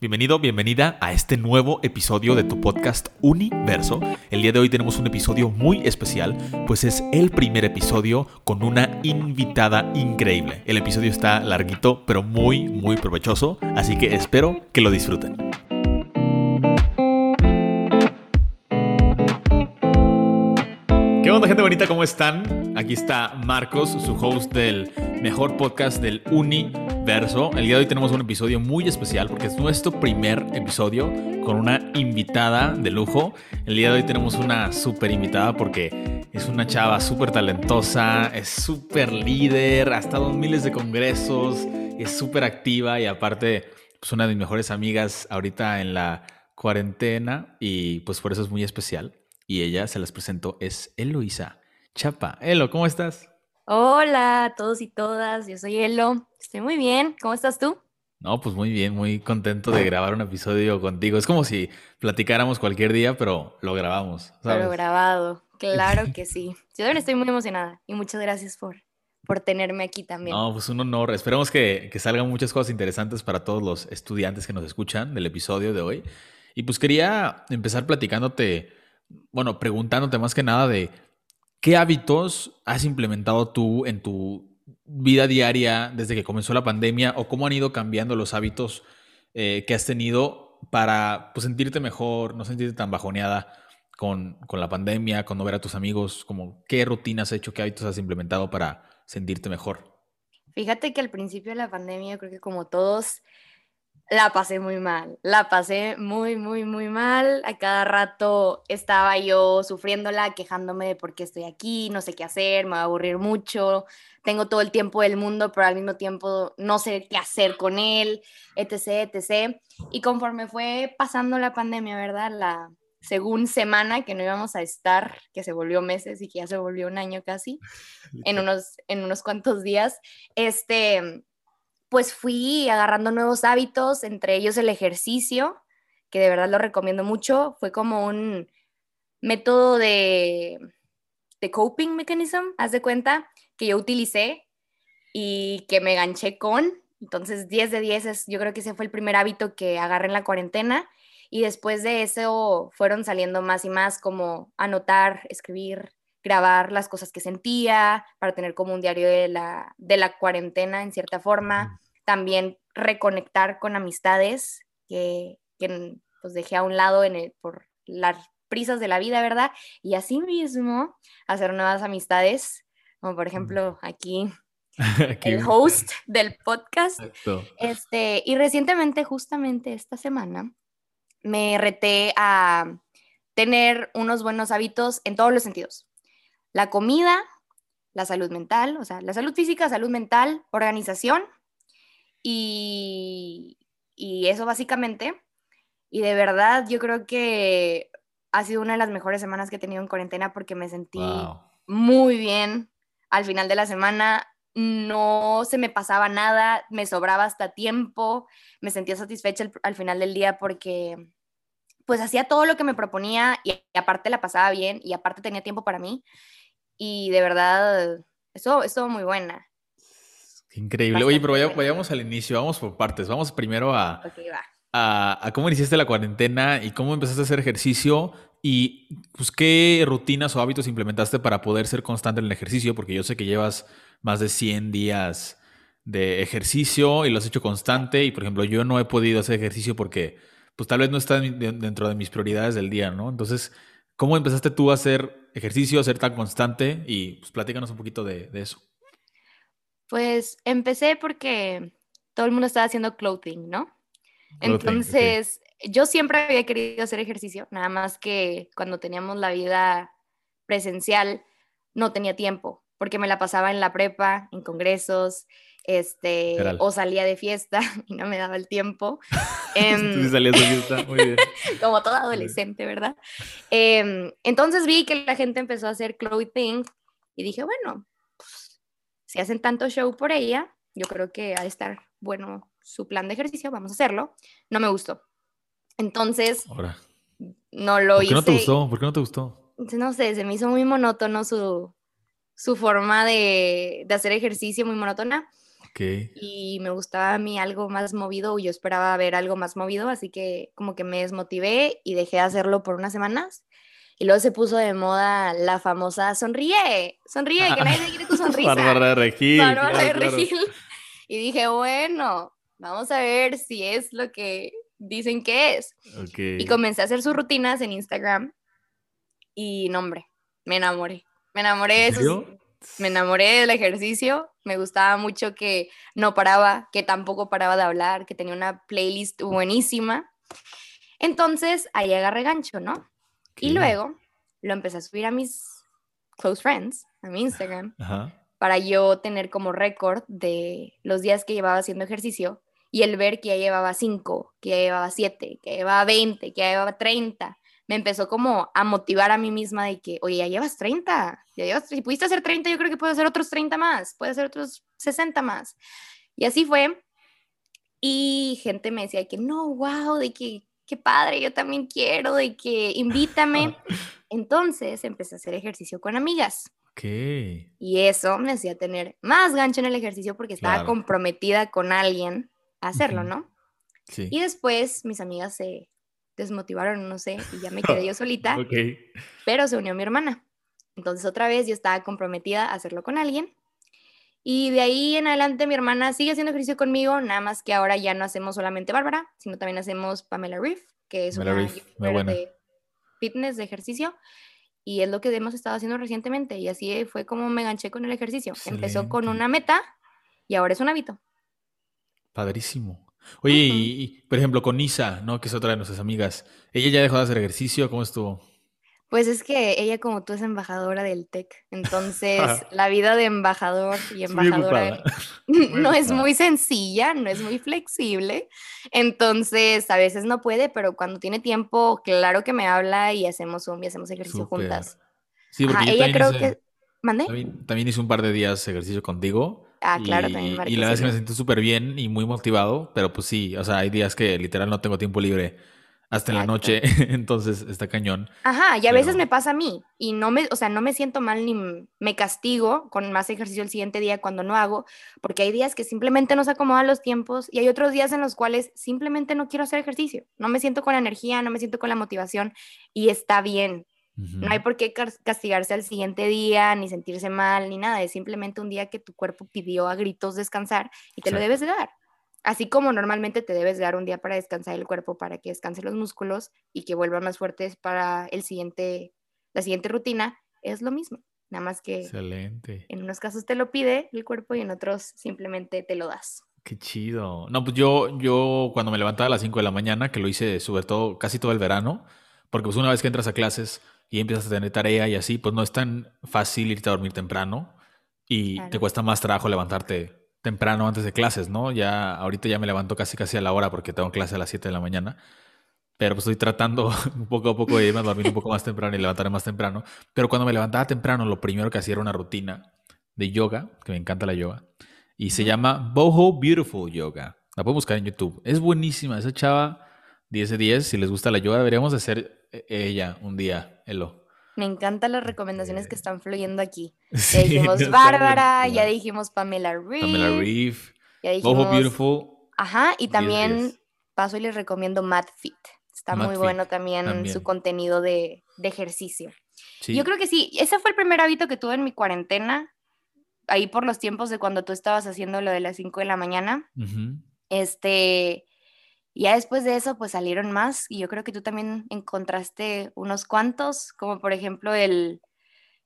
Bienvenido, bienvenida a este nuevo episodio de tu podcast Universo. El día de hoy tenemos un episodio muy especial, pues es el primer episodio con una invitada increíble. El episodio está larguito, pero muy, muy provechoso, así que espero que lo disfruten. ¿Qué onda gente bonita? ¿Cómo están? Aquí está Marcos, su host del mejor podcast del universo. El día de hoy tenemos un episodio muy especial porque es nuestro primer episodio con una invitada de lujo. El día de hoy tenemos una súper invitada porque es una chava súper talentosa, es súper líder, ha estado en miles de congresos, es súper activa y aparte pues una de mis mejores amigas ahorita en la cuarentena y pues por eso es muy especial. Y ella, se las presento, es Eloisa Chapa. Elo, ¿cómo estás? Hola a todos y todas, yo soy Elo, estoy muy bien, ¿cómo estás tú? No, pues muy bien, muy contento de grabar un episodio contigo. Es como si platicáramos cualquier día, pero lo grabamos. ¿sabes? Pero grabado, claro que sí. Yo también estoy muy emocionada y muchas gracias por, por tenerme aquí también. No, pues un honor. Esperemos que, que salgan muchas cosas interesantes para todos los estudiantes que nos escuchan del episodio de hoy. Y pues quería empezar platicándote, bueno, preguntándote más que nada de ¿Qué hábitos has implementado tú en tu vida diaria desde que comenzó la pandemia o cómo han ido cambiando los hábitos eh, que has tenido para pues, sentirte mejor, no sentirte tan bajoneada con, con, la pandemia, con no ver a tus amigos? Como, ¿Qué rutinas has hecho, qué hábitos has implementado para sentirte mejor? Fíjate que al principio de la pandemia, creo que como todos, la pasé muy mal, la pasé muy, muy, muy mal. A cada rato estaba yo sufriéndola, quejándome de por qué estoy aquí, no sé qué hacer, me va a aburrir mucho, tengo todo el tiempo del mundo, pero al mismo tiempo no sé qué hacer con él, etc., etc. Y conforme fue pasando la pandemia, ¿verdad? La según semana que no íbamos a estar, que se volvió meses y que ya se volvió un año casi, en unos, en unos cuantos días, este pues fui agarrando nuevos hábitos, entre ellos el ejercicio, que de verdad lo recomiendo mucho. Fue como un método de, de coping mechanism, haz de cuenta, que yo utilicé y que me ganché con. Entonces, 10 de 10 es, yo creo que ese fue el primer hábito que agarré en la cuarentena. Y después de eso fueron saliendo más y más como anotar, escribir, grabar las cosas que sentía, para tener como un diario de la, de la cuarentena en cierta forma. También reconectar con amistades que, que pues dejé a un lado en el, por las prisas de la vida, ¿verdad? Y así mismo hacer nuevas amistades, como por ejemplo aquí el host del podcast. Este, y recientemente, justamente esta semana, me reté a tener unos buenos hábitos en todos los sentidos la comida, la salud mental, o sea, la salud física, salud mental, organización y, eso básicamente. Y de verdad yo creo que ha sido una de las mejores semanas que he tenido en cuarentena porque me sentí muy bien al final de la semana. No se me pasaba nada, me sobraba hasta tiempo, me sentía satisfecha al final del día porque pues hacía todo lo que me proponía y, aparte la pasaba bien y aparte tenía tiempo para mí y de verdad, eso estuvo muy buena. Increíble. Oye, pero vayamos al inicio, vamos por partes. Vamos primero a, a, cómo iniciaste la cuarentena y cómo empezaste a hacer ejercicio y pues qué rutinas o hábitos implementaste para poder ser constante en el ejercicio, porque yo sé que llevas más de 100 días de ejercicio y lo has hecho constante y por ejemplo yo no he podido hacer ejercicio porque pues tal vez no está dentro de mis prioridades del día, ¿no? Entonces, ¿cómo empezaste tú a hacer ejercicio, ser tan constante? Y pues platícanos un poquito de, eso. Pues empecé porque todo el mundo estaba haciendo clothing, ¿no? Entonces, yo siempre había querido hacer ejercicio, nada más que cuando teníamos la vida presencial no tenía tiempo, porque me la pasaba en la prepa, en congresos, este, o salía de fiesta y no me daba el tiempo. Em, salías de fiesta, muy bien. como toda adolescente, ¿verdad? Em, entonces vi que la gente empezó a hacer clothing y dije, bueno, pues, si hacen tanto show por ella, yo creo que ha de estar bueno su plan de ejercicio, vamos a hacerlo. No me gustó. Entonces, no lo hice. ¿Por qué no te gustó? ¿Por qué no te gustó? No sé, se me hizo muy monótono su, su forma de, de hacer ejercicio, muy monótona. Y me gustaba a mí algo más movido, o yo esperaba ver algo más movido, así que como que me desmotivé y dejé de hacerlo por unas semanas. Y luego se puso de moda la famosa sonríe, sonríe, que nadie quiere tu sonrisa. Bárbara de Regil. Bárbara de Regil. Y dije, bueno, vamos a ver si es lo que dicen que es. Y comencé a hacer sus rutinas en Instagram. Y no, hombre, me enamoré. Me enamoré de eso. Me enamoré del ejercicio. Me gustaba mucho que no paraba, que tampoco paraba de hablar, que tenía una playlist buenísima. Entonces ahí agarré gancho, ¿no? Y luego lo empecé a subir a mis close friends, a mi Instagram, para yo tener como récord de los días que llevaba haciendo ejercicio y el ver que ya llevaba 5, que ya llevaba 7, que ya llevaba 20, que ya llevaba 30, me empezó como a motivar a mí misma de que, oye, ya llevas 30, ya llevas, si pudiste hacer 30, yo creo que puedo hacer otros 30 más, puedo hacer otros 60 más. Y así fue. Y gente me decía que no, wow, de que qué padre, yo también quiero, de que invítame. Entonces empecé a hacer ejercicio con amigas. Y eso me hacía tener más gancho en el ejercicio porque estaba comprometida con alguien a hacerlo, ¿no? Sí. Y después mis amigas se desmotivaron, no sé, y ya me quedé yo solita. Pero se unió mi hermana. Entonces otra vez yo estaba comprometida a hacerlo con alguien. Y de ahí en adelante mi hermana sigue haciendo ejercicio conmigo, nada más que ahora ya no hacemos solamente Bárbara, sino también hacemos Pamela Reef, que es una de fitness, de ejercicio. Y es lo que hemos estado haciendo recientemente. Y así fue como me enganché con el ejercicio. Empezó con una meta y ahora es un hábito. Padrísimo. Oye, y, por ejemplo, con Isa, ¿no? Que es otra de nuestras amigas. ¿Ella ya dejó de hacer ejercicio? ¿Cómo estuvo? Pues es que ella como tú es embajadora del TEC, entonces la vida de embajador y embajadora no es muy sencilla, no es muy flexible, entonces a veces no puede, pero cuando tiene tiempo, claro que me habla y hacemos un y hacemos ejercicio juntas. Sí, porque ella creo que... ¿Mande? También, hice un par de días ejercicio contigo. Ah, claro, también. Y la verdad es que me siento súper bien y muy motivado, pero pues sí, o sea, hay días que literal no tengo tiempo libre hasta en la noche, entonces está cañón. Ajá, y a veces me pasa a mí y no me, o sea, no me siento mal ni me castigo con más ejercicio el siguiente día cuando no hago, porque hay días que simplemente no se acomodan los tiempos y hay otros días en los cuales simplemente no quiero hacer ejercicio, no me siento con la energía, no me siento con la motivación y está bien. No hay por qué castigarse al siguiente día, ni sentirse mal, ni nada. Es simplemente un día que tu cuerpo pidió a gritos descansar y te lo debes de dar. Así como normalmente te debes dar un día para descansar el cuerpo, para que descanse los músculos y que vuelvan más fuertes para el siguiente, la siguiente rutina, es lo mismo. Nada más que Excelente. en unos casos te lo pide el cuerpo y en otros simplemente te lo das. Qué chido. No, pues yo, yo cuando me levantaba a las 5 de la mañana, que lo hice sobre todo casi todo el verano, porque pues una vez que entras a clases y empiezas a tener tarea y así, pues no es tan fácil irte a dormir temprano y te cuesta más trabajo levantarte temprano antes de clases, ¿no? Ya ahorita ya me levanto casi casi a la hora porque tengo clase a las 7 de la mañana. Pero pues estoy tratando poco a poco de irme a dormir un poco más temprano y levantarme más temprano. Pero cuando me levantaba temprano, lo primero que hacía era una rutina de yoga, que me encanta la yoga, y se llama Boho Beautiful Yoga. La puedo buscar en YouTube. Es buenísima. Esa chava 10 de 10. Si les gusta la yoga, deberíamos hacer ella un día, Elo. Me encantan las recomendaciones que están fluyendo aquí. ya dijimos Bárbara, ya dijimos Pamela Reeve. Pamela Reeve. Ya dijimos... Beautiful. Ajá, y también paso y les recomiendo Mad Fit. Está muy bueno también, su contenido de, ejercicio. Yo creo que sí, ese fue el primer hábito que tuve en mi cuarentena, ahí por los tiempos de cuando tú estabas haciendo lo de las 5 de la mañana. Este, ya después de eso, pues salieron más y yo creo que tú también encontraste unos cuantos, como por ejemplo el,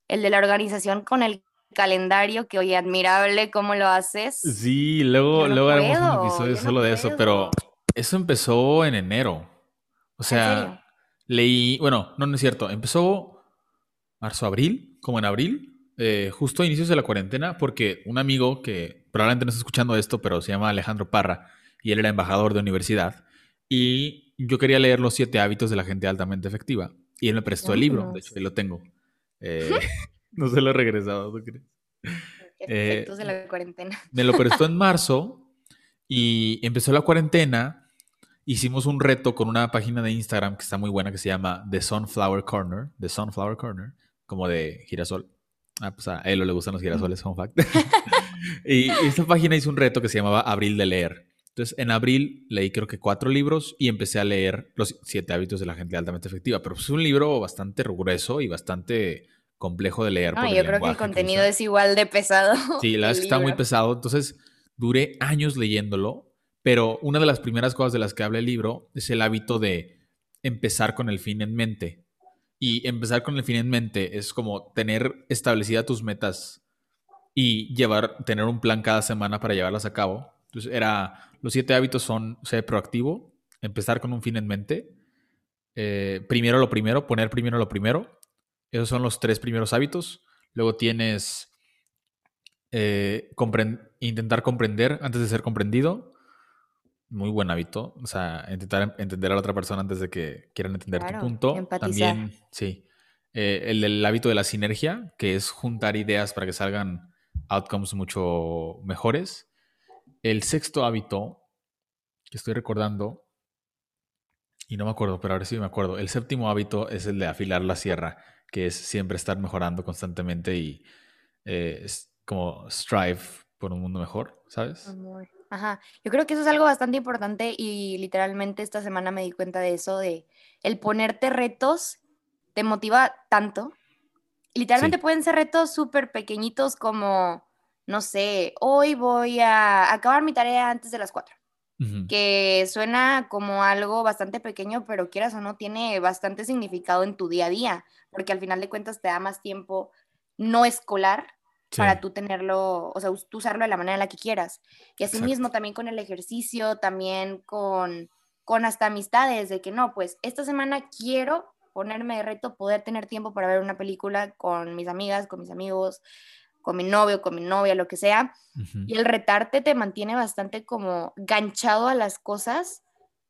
el de la organización con el calendario, que oye, admirable cómo lo haces. Sí, luego, luego haremos un episodio solo de eso, pero eso empezó en enero. O sea, leí, bueno, no, no es cierto, empezó marzo, abril, como en abril, eh, justo a inicios de la cuarentena, porque un amigo que probablemente no está escuchando esto, pero se llama Alejandro Parra, y él era embajador de universidad. Y yo quería leer Los siete hábitos de la gente altamente efectiva. Y él me prestó el libro, de hecho, ahí lo tengo. Eh, no se lo he regresado, ¿tú crees? Efectos de la cuarentena. Me lo prestó en marzo y empezó la cuarentena. Hicimos un reto con una página de Instagram que está muy buena que se llama The Sunflower Corner. The Sunflower Corner, como de girasol. Ah, pues a él le gustan los girasoles, fun fact. y esta página hizo un reto que se llamaba Abril de leer. Entonces, en abril leí creo que cuatro libros y empecé a leer Los siete hábitos de la gente altamente efectiva. Pero es un libro bastante grueso y bastante complejo de leer. No, yo creo que el contenido es igual de pesado. Sí, la verdad es que está muy pesado. Entonces, duré años leyéndolo, pero una de las primeras cosas de las que habla el libro es el hábito de empezar con el fin en mente. Y empezar con el fin en mente es como tener establecida tus metas y llevar, tener un plan cada semana para llevarlas a cabo. Entonces, era, los siete hábitos son ser proactivo, empezar con un fin en mente, eh, primero lo primero, poner primero lo primero, esos son los tres primeros hábitos. Luego tienes eh, intentar comprender antes de ser comprendido. Muy buen hábito. O sea, intentar entender a la otra persona antes de que quieran entender tu punto. También, sí. Eh, el del hábito de la sinergia, que es juntar ideas para que salgan outcomes mucho mejores. El sexto hábito, que estoy recordando, y no me acuerdo, pero ahora sí me acuerdo. El séptimo hábito es el de afilar la sierra que es siempre estar mejorando constantemente y eh, es como strive por un mundo mejor, ¿sabes? Ajá, yo creo que eso es algo bastante importante y literalmente esta semana me di cuenta de eso, de el ponerte retos te motiva tanto. Literalmente pueden ser retos súper pequeñitos como, no sé, hoy voy a acabar mi tarea antes de las cuatro que suena como algo bastante pequeño, pero quieras o no, tiene bastante significado en tu día a día, porque al final de cuentas te da más tiempo no escolar para tú tenerlo, o sea, tú usarlo de la manera en la que quieras. Y así mismo también con el ejercicio, también con, con hasta amistades, de que no, pues esta semana quiero ponerme de reto poder tener tiempo para ver una película con mis amigas, con mis amigos, con mi novio, con mi novia, lo que sea. Y el retarte te mantiene bastante como ganchado a las cosas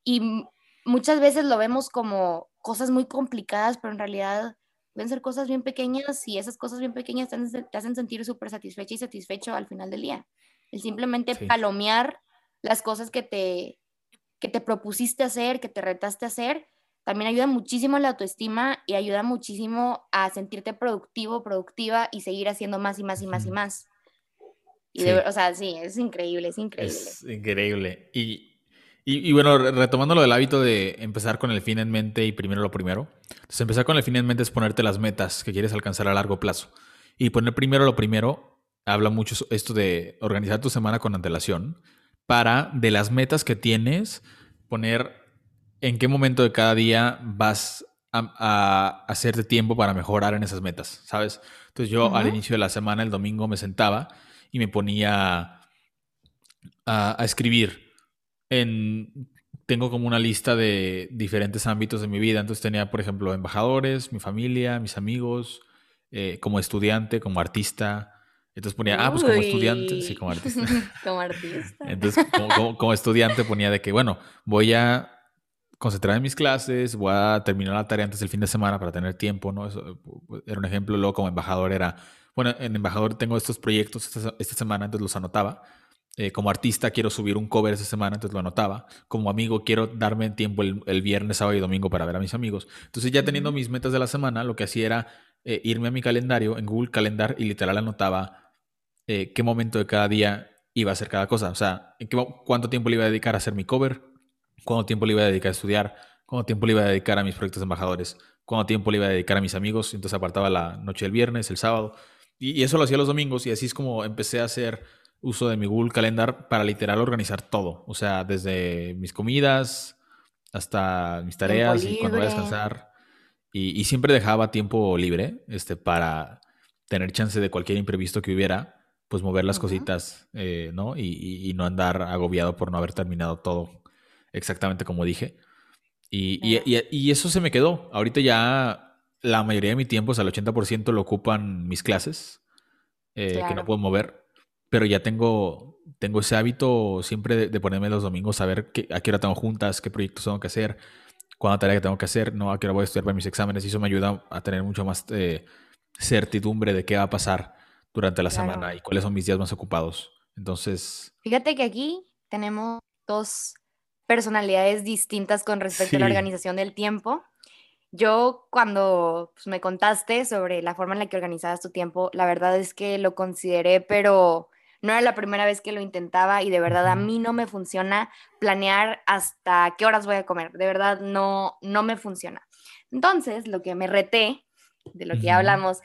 y muchas veces lo vemos como cosas muy complicadas, pero en realidad pueden ser cosas bien pequeñas y esas cosas bien pequeñas te, hacen sentir súper satisfecha y satisfecho al final del día. El simplemente palomear las cosas que te, que te propusiste hacer, que te retaste a hacer, también ayuda muchísimo a la autoestima y ayuda muchísimo a sentirte productivo, productiva y seguir haciendo más y más y más y más. Y o sea, sí, es increíble, es increíble. Es increíble. Y, y, bueno, retomando lo del hábito de empezar con el fin en mente y primero lo primero. Entonces, empezar con el fin en mente es ponerte las metas que quieres alcanzar a largo plazo. Y poner primero lo primero habla mucho esto de organizar tu semana con antelación para de las metas que tienes poner en qué momento de cada día vas a, hacerte tiempo para mejorar en esas metas, ¿sabes? Entonces yo al inicio de la semana, el domingo, me sentaba y me ponía a, escribir. En, tengo como una lista de diferentes ámbitos de mi vida. Entonces tenía, por ejemplo, embajadores, mi familia, mis amigos, eh, como estudiante, como artista. Entonces ponía, ah, pues como estudiante, sí, como artista. como artista. Entonces, como, estudiante ponía de que, bueno, voy a concentrar en mis clases, voy a terminar la tarea antes del fin de semana para tener tiempo, ¿no? Eso era un ejemplo. Luego como embajador era, bueno, en embajador tengo estos proyectos esta, semana, entonces los anotaba. Eh, como artista quiero subir un cover esta semana, entonces lo anotaba. Como amigo quiero darme tiempo el, viernes, sábado y domingo para ver a mis amigos. Entonces ya teniendo mis metas de la semana, lo que hacía era eh, irme a mi calendario en Google Calendar y literal anotaba eh, qué momento de cada día iba a hacer cada cosa. O sea, en qué, cuánto tiempo le iba a dedicar a hacer mi cover, cuánto tiempo le iba a dedicar a estudiar, cuánto tiempo le iba a dedicar a mis proyectos de embajadores, cuánto tiempo le iba a dedicar a mis amigos. Entonces apartaba la noche del viernes, el sábado. Y, eso lo hacía los domingos y así es como empecé a hacer uso de mi Google Calendar para literal organizar todo. O sea, desde mis comidas hasta mis tareas y cuando voy a descansar. Y, siempre dejaba tiempo libre este, para tener chance de cualquier imprevisto que hubiera, pues mover las cositas, eh, ¿no? y, no andar agobiado por no haber terminado todo exactamente como dije. Y, eso se me quedó. Ahorita ya la mayoría de mi tiempo, o sea, el 80% lo ocupan mis clases, eh, que no puedo mover. Pero ya tengo, tengo ese hábito siempre de, ponerme los domingos a ver qué, a qué hora tengo juntas, qué proyectos tengo que hacer, cuándo tarea que tengo que hacer, no a qué hora voy a estudiar para mis exámenes. Y eso me ayuda a tener mucho más eh, certidumbre de qué va a pasar durante la semana y cuáles son mis días más ocupados. Entonces. Fíjate que aquí tenemos dos personalidades distintas con respecto a la organización del tiempo. Yo cuando pues, me contaste sobre la forma en la que organizabas tu tiempo, la verdad es que lo consideré, pero No era la primera vez que lo intentaba y de verdad a mí no me funciona planear hasta qué horas voy a comer. De verdad no, no me funciona. Entonces, lo que me reté, de lo que ya hablamos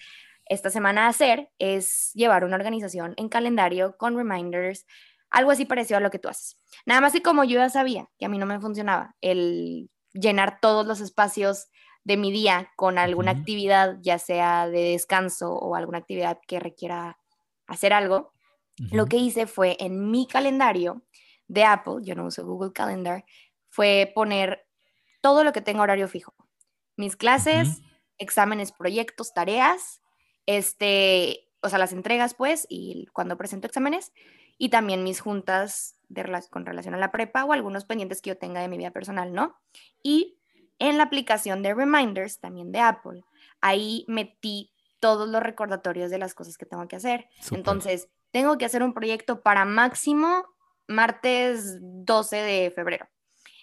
esta semana a hacer, es llevar una organización en calendario con reminders, algo así parecido a lo que tú haces. Nada más y como yo ya sabía que a mí no me funcionaba el llenar todos los espacios de mi día con alguna actividad, ya sea de descanso o alguna actividad que requiera hacer algo, lo que hice fue en mi calendario de Apple, yo no uso Google Calendar, fue poner todo lo que tenga horario fijo. Mis clases, exámenes, proyectos, tareas, este, o sea, las entregas pues, y cuando presento exámenes, y también mis juntas de, con relación a la prepa o algunos pendientes que yo tenga de mi vida personal, ¿no? Y en la aplicación de Reminders, también de Apple, ahí metí todos los recordatorios de las cosas que tengo que hacer. Entonces, tengo que hacer un proyecto para máximo martes 12 de febrero.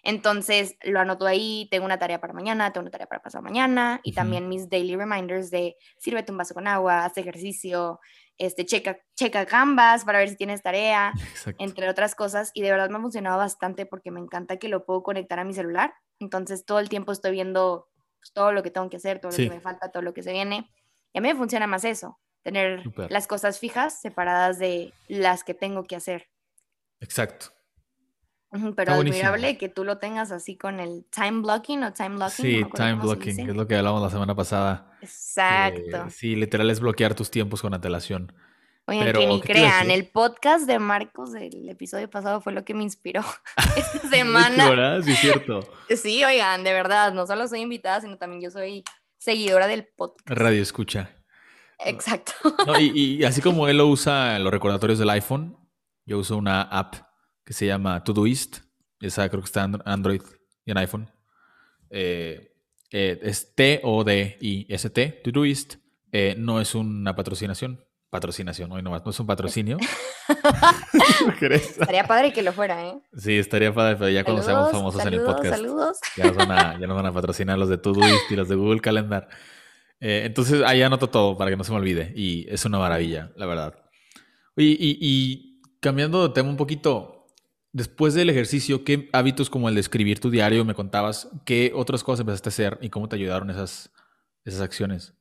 Entonces lo anoto ahí, tengo una tarea para mañana, tengo una tarea para pasado mañana y también mis daily reminders de sírvete un vaso con agua, haz ejercicio, este, checa, checa Canvas para ver si tienes tarea, entre otras cosas. Y de verdad me ha funcionado bastante porque me encanta que lo puedo conectar a mi celular. Entonces todo el tiempo estoy viendo pues, todo lo que tengo que hacer, todo lo que me falta, todo lo que se viene. Y a mí me funciona más eso, tener las cosas fijas separadas de las que tengo que hacer. Exacto. Pero admirable que tú lo tengas así con el time blocking o time blocking. Sí, time blocking, que es lo que hablamos la semana pasada. Exacto. sí, literal es bloquear tus tiempos con antelación. Oigan, que ni crean, el podcast de Marcos del episodio pasado fue lo que me inspiró esta semana. ¿Verdad? Sí, cierto. Sí, oigan, de verdad, no solo soy invitada, sino también yo soy seguidora del podcast. Radio escucha. Exacto. y, y así como él lo usa en los recordatorios del iPhone, yo uso una app que se llama Todoist. Esa creo que está en Android y en iPhone. Eh, eh, es T-O-D-I-S-T, Todoist. Eh, no es una patrocinación. Patrocinación, hoy nomás, no es un patrocinio. estaría padre que lo fuera, ¿eh? Sí, estaría padre, pero ya cuando seamos famosos en el podcast. Saludos. Ya nos, van a, ya nos van a patrocinar los de Todoist y los de Google Calendar. entonces ahí anoto todo para que no se me olvide. Y es una maravilla, la verdad. y, y cambiando de tema un poquito, Después del ejercicio, ¿qué hábitos como el de escribir tu diario me contabas? ¿Qué otras cosas empezaste a hacer y cómo te ayudaron esas, esas acciones?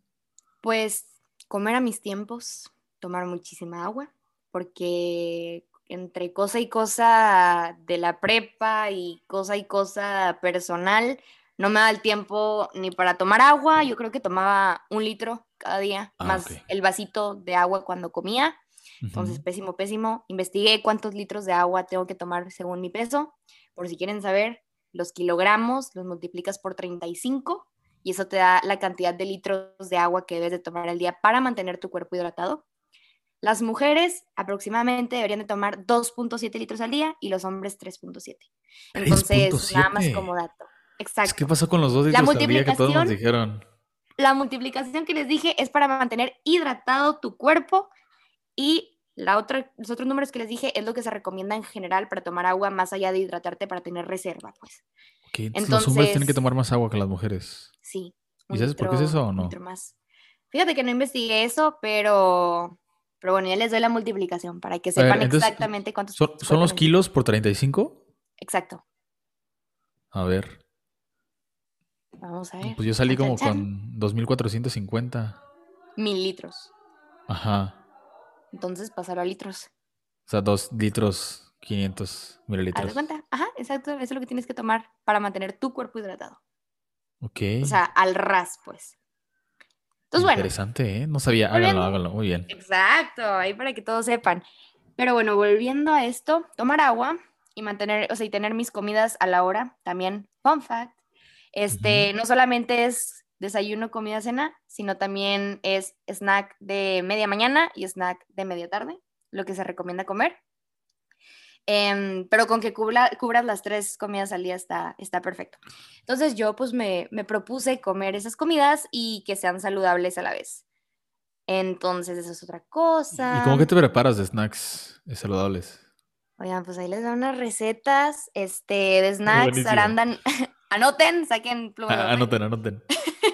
Pues comer a mis tiempos, tomar muchísima agua, porque entre cosa y cosa de la prepa y cosa y cosa personal, no me da el tiempo ni para tomar agua. Yo creo que tomaba un litro cada día, ah, más el vasito de agua cuando comía. Entonces, pésimo, pésimo. Investigué cuántos litros de agua tengo que tomar según mi peso. Por si quieren saber, los kilogramos los multiplicas por 35 y eso te da la cantidad de litros de agua que debes de tomar al día para mantener tu cuerpo hidratado. Las mujeres aproximadamente deberían de tomar 2.7 litros al día y los hombres 3.7. Entonces, nada más como dato. Exacto. ¿Qué pasó con los dos litros que todos nos dijeron? La multiplicación que les dije es para mantener hidratado tu cuerpo y la otra, los otros números que les dije es lo que se recomienda en general para tomar agua más allá de hidratarte para tener reserva, pues. Entonces, los hombres tienen que tomar más agua que las mujeres. Sí. ¿Y sabes por qué es eso o no? Más. Fíjate que no investigué eso, pero, pero bueno, ya les doy la multiplicación para que sepan exactamente cuántos. ¿Son, ¿son los kilos por 35? Exacto. A ver. Vamos a ver. Pues yo salí como con 2.450. Mil litros. Ajá. Entonces pasar a litros. O sea, dos litros, 500 mililitros. ¿Haz cuenta? Ajá, exacto. Eso es lo que tienes que tomar para mantener tu cuerpo hidratado. Ok. O sea, al ras, pues. Entonces, bueno. Interesante, ¿eh? No sabía. Háganlo, háganlo. Muy bien. Exacto. Ahí para que todos sepan. Pero bueno, volviendo a esto, tomar agua y mantener, o sea, y tener mis comidas a la hora. También, fun fact. Este, no solamente es desayuno, comida, cena, sino también es snack de media mañana y snack de media tarde, lo que se recomienda comer. Em, pero con que cubras las tres comidas al día está, está perfecto. Entonces yo pues me, me, propuse comer esas comidas y que sean saludables a la vez. Entonces esa es otra cosa. ¿Y cómo que te preparas de snacks saludables? Oigan, pues ahí les doy unas recetas este, de snacks, arandan, anoten, saquen pluma. anoten, anoten.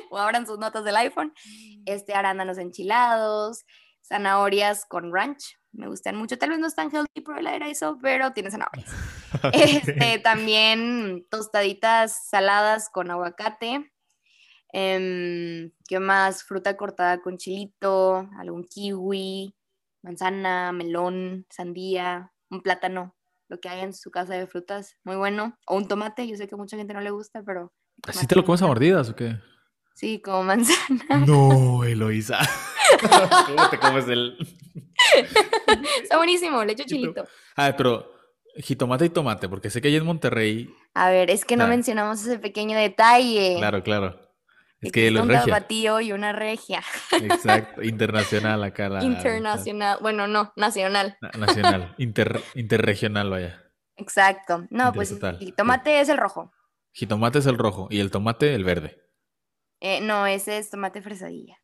O abran sus notas del iPhone. Mm. Este, arándanos enchilados, zanahorias con ranch, me gustan mucho. Tal vez no están healthy por el aire eso, pero tiene zanahorias. este, también tostaditas saladas con aguacate. Em, ¿Qué más? Fruta cortada con chilito, algún kiwi, manzana, melón, sandía, un plátano, lo que hay en su casa de frutas, muy bueno. O un tomate, yo sé que a mucha gente no le gusta, pero... ¿Así te lo comes a mordidas o qué? Sí, como manzana. No, Eloisa. ¿Cómo te comes el...? Está buenísimo, le echo chilito. Ah, pero jitomate y tomate, porque sé que hay en Monterrey... A ver, es que no mencionamos ese pequeño detalle. Claro, claro. Es que un tapatío y una regia. Exacto, internacional acá. La, internacional, bueno, no, nacional. nacional, interregional, vaya. Exacto. No, pues jitomate es el rojo. Jitomate es el rojo y el tomate el verde. Eh, no, ese es tomate fresadilla.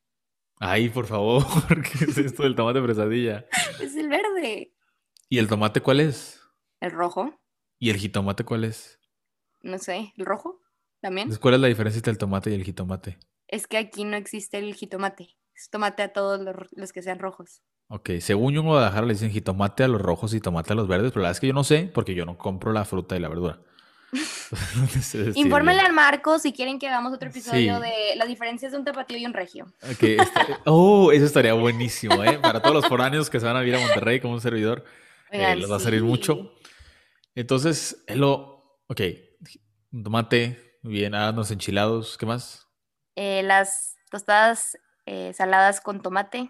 Ay, por favor, ¿qué es esto del tomate fresadilla? es el verde. ¿Y el tomate cuál es? El rojo. ¿Y el jitomate cuál es? No sé, ¿el rojo? también. ¿Cuál es la diferencia entre el tomate y el jitomate? Es que aquí no existe el jitomate. Es tomate a todos los, que sean rojos. Ok, según yo en Guadalajara le dicen jitomate a los rojos y tomate a los verdes, pero la verdad es que yo no sé porque yo no compro la fruta y la verdura. Infórmenle al Marco si quieren que hagamos otro episodio de las diferencias de un tapatío y un regio. Okay, este, oh, eso estaría buenísimo, ¿eh? Para todos los foráneos que se van a vivir a Monterrey como un servidor, eh, les va a salir mucho. Entonces, lo, ok, tomate, bien, los enchilados, ¿qué más? Eh, las tostadas eh, saladas con tomate,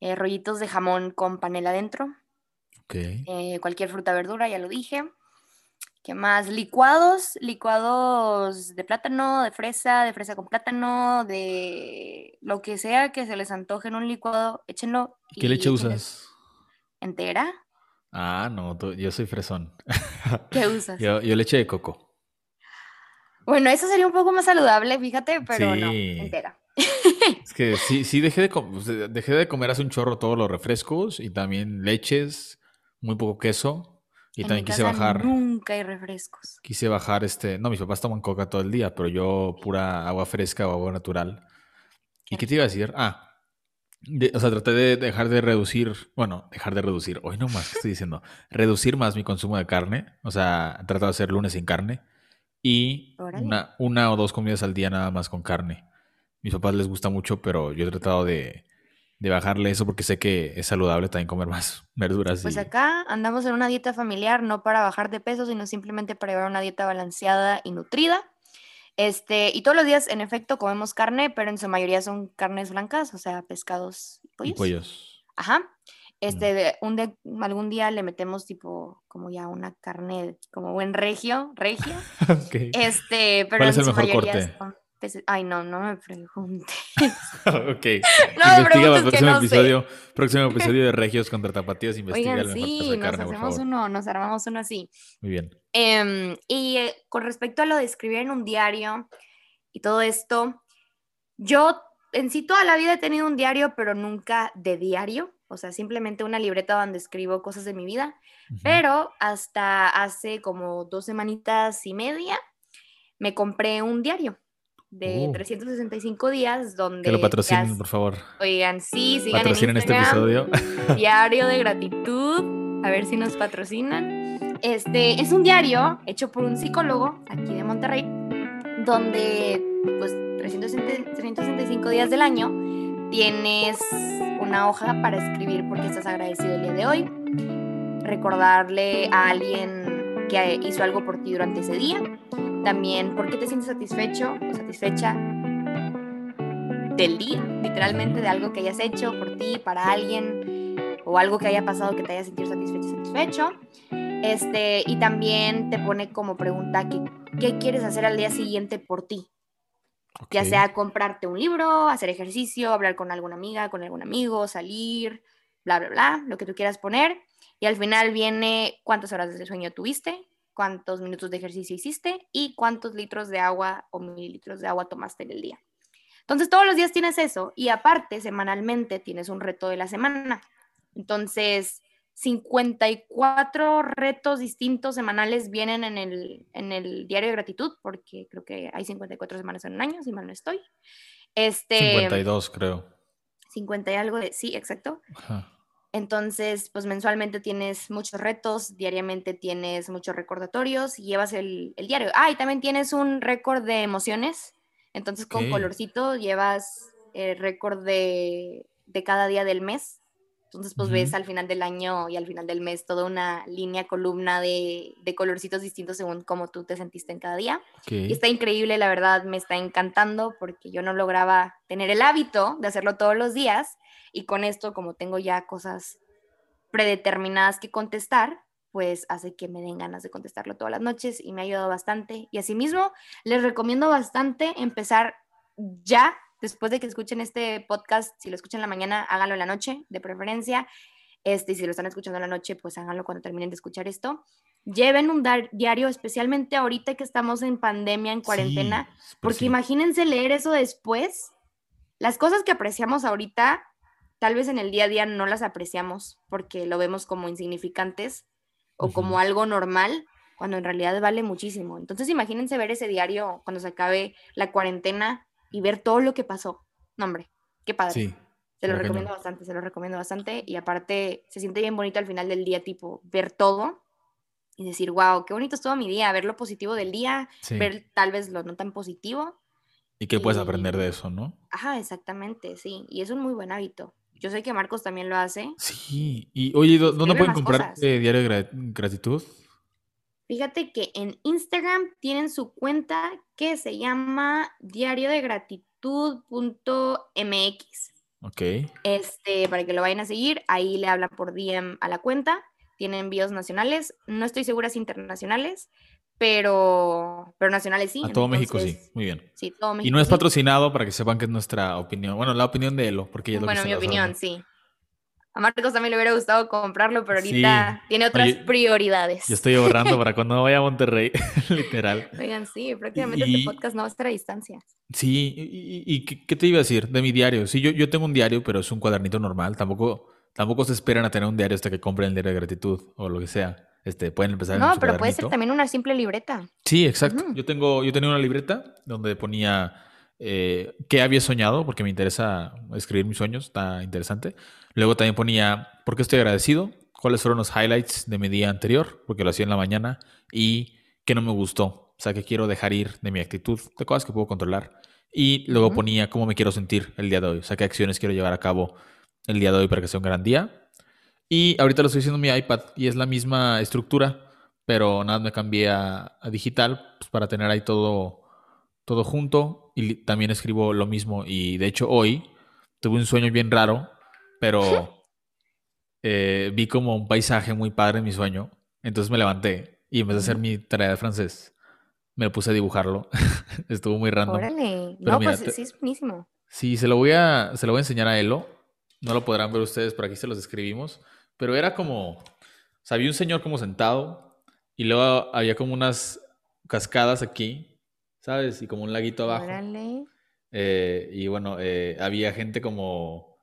eh, rollitos de jamón con panela adentro. Ok. cualquier fruta, verdura, ya lo dije. ¿Qué más? Licuados, licuados de plátano, de fresa, de fresa con plátano, de lo que sea que se les antoje en un licuado, échenlo. ¿Qué leche usas? ¿Entera? Ah, no, yo soy fresón. ¿Qué usas? yo leche de coco. Bueno, eso sería un poco más saludable, fíjate, pero no, entera. Es que sí, sí dejé de, dejé de comer hace un chorro todos los refrescos y también leches, muy poco queso. Y también quise bajar. Nunca hay refrescos. Quise bajar este. No, mis papás toman coca todo el día, pero yo pura agua fresca o agua natural. ¿Y qué te iba a decir? Ah, o sea, traté de dejar de reducir. Bueno, dejar de reducir. Hoy no más, ¿qué estoy diciendo? Reducir más mi consumo de carne. O sea, trato de hacer lunes sin carne y una, una, o dos comidas al día nada más con carne. Mis papás les gusta mucho, pero yo he tratado de, de bajarle eso porque sé que es saludable también comer más verduras. Pues acá andamos en una dieta familiar, no para bajar de peso, sino simplemente para llevar una dieta balanceada y nutrida. Este, y todos los días, en efecto, comemos carne, pero en su mayoría son carnes blancas, o sea, pescados y pollos. Y pollos. Ajá. Este, un de, algún día le metemos tipo como ya una carne como buen regio, regio. Este, pero ¿Cuál es el mejor corte? Ay, no, no me preguntes. ok. No Investiga el próximo episodio, próximo episodio de Regios contra Tapatíos. Investiga Oigan, sí, nos hacemos uno, nos armamos uno así. Muy bien. Em, y eh, con respecto a lo de escribir en un diario y todo esto, yo en sí toda la vida he tenido un diario, pero nunca de diario o sea, simplemente una libreta donde escribo cosas de mi vida, pero hasta hace como dos semanitas y media me compré un diario de 365 días donde... Que lo patrocinen, por favor. Oigan, sí, sigan Patrocinen en este episodio. Diario de gratitud, a ver si nos patrocinan. Este es un diario hecho por un psicólogo aquí de Monterrey, donde pues 365 días del año tienes una hoja para escribir porque estás agradecido el día de hoy, recordarle a alguien que hizo algo por ti durante ese día, también por qué te sientes satisfecho o satisfecha del día, literalmente de algo que hayas hecho por ti, para alguien, o algo que haya pasado que te haya sentido satisfecho, satisfecho. Este, y también te pone como pregunta ¿qué, qué quieres hacer al día siguiente por ti, ya sea comprarte un libro, hacer ejercicio, hablar con alguna amiga, con algún amigo, salir, bla, bla, bla, lo que tú quieras poner. Y al final viene cuántas horas de sueño tuviste, cuántos minutos de ejercicio hiciste y cuántos litros de agua o mililitros de agua tomaste en el día. Entonces todos los días tienes eso y aparte semanalmente tienes un reto de la semana. Entonces 54 retos distintos semanales vienen en el, en el diario de gratitud, porque creo que hay 54 semanas en un año, si mal no estoy. Este, 52, creo. 50 y algo de, sí, exacto. Entonces, pues mensualmente tienes muchos retos, diariamente tienes muchos recordatorios y llevas el, diario. Ah, y también tienes un récord de emociones. Entonces, con colorcito llevas el récord de, de cada día del mes entonces, pues ves al final del año y al final del mes toda una línea, columna de, de colorcitos distintos según cómo tú te sentiste en cada día. Y está increíble, la verdad, me está encantando porque yo no lograba tener el hábito de hacerlo todos los días. Y con esto, como tengo ya cosas predeterminadas que contestar, pues hace que me den ganas de contestarlo todas las noches y me ha ayudado bastante. Y asimismo, les recomiendo bastante empezar ya después de que escuchen este podcast, si lo escuchan en la mañana, háganlo en la noche, de preferencia. Este, y si lo están escuchando en la noche, pues háganlo cuando terminen de escuchar esto. Lleven un diario, especialmente ahorita que estamos en pandemia, en cuarentena, pues porque imagínense leer eso después. Las cosas que apreciamos ahorita, tal vez en el día a día no las apreciamos porque lo vemos como insignificantes o como algo normal, cuando en realidad vale muchísimo. Entonces imagínense ver ese diario cuando se acabe la cuarentena y ver todo lo que pasó. No, hombre, qué padre. Sí. Se lo recomiendo bastante, se lo recomiendo bastante. Y aparte, se siente bien bonito al final del día, tipo, ver todo y decir, wow, qué bonito estuvo mi día, ver lo positivo del día, ver tal vez lo no tan positivo. Y qué puedes aprender de eso, ¿no? Ajá, exactamente, sí. Y es un muy buen hábito. Yo sé que Marcos también lo hace. Sí. Y oye, ¿dónde pueden comprar diario de gratitud? Fíjate que en Instagram tienen su cuenta que se llama diario de gratitud.mx. Ok. Este, para que lo vayan a seguir, ahí le hablan por DM a la cuenta. Tienen envíos nacionales, no estoy segura si internacionales, pero, pero nacionales sí. A todo México sí, muy bien. Sí, todo México. Y no es patrocinado para que sepan que es nuestra opinión. Bueno, la opinión de Elo, porque ella es lo Bueno, mi opinión, sí. A Marcos también le hubiera gustado comprarlo, pero ahorita tiene otras prioridades. Yo estoy ahorrando para cuando vaya a Monterrey, literal. Oigan, sí, prácticamente este podcast no va a estar a distancia. Sí, y, ¿qué te iba a decir de mi diario? Sí, yo, yo tengo un diario, pero es un cuadernito normal. Tampoco, tampoco se esperan a tener un diario hasta que compren el diario de gratitud o lo que sea. Este, pueden empezar No, pero puede ser también una simple libreta. Sí, exacto. Yo tengo, yo tenía una libreta donde ponía eh, qué había soñado, porque me interesa escribir mis sueños, está interesante. Luego también ponía por qué estoy agradecido, cuáles fueron los highlights de mi día anterior, porque lo hacía en la mañana, y qué no me gustó, o sea, que quiero dejar ir de mi actitud, de cosas que puedo controlar. Y luego ponía cómo me quiero sentir el día de hoy, o sea, qué acciones quiero llevar a cabo el día de hoy para que sea un gran día. Y ahorita lo estoy haciendo en mi iPad y es la misma estructura, pero nada, me cambié a, digital pues, para tener ahí todo, todo junto y también escribo lo mismo. Y de hecho hoy tuve un sueño bien raro pero eh, vi como un paisaje muy padre en mi sueño. Entonces me levanté y empecé a hacer mi tarea de francés. Me puse a dibujarlo. Estuvo muy random. Órale. no, pues sí, es buenísimo. Sí, se lo, voy a, se lo voy a enseñar a Elo. No lo podrán ver ustedes, por aquí se los escribimos. Pero era como, o sea, había un señor como sentado y luego había como unas cascadas aquí, ¿sabes? Y como un laguito abajo. Órale. Eh, y bueno, eh, había gente como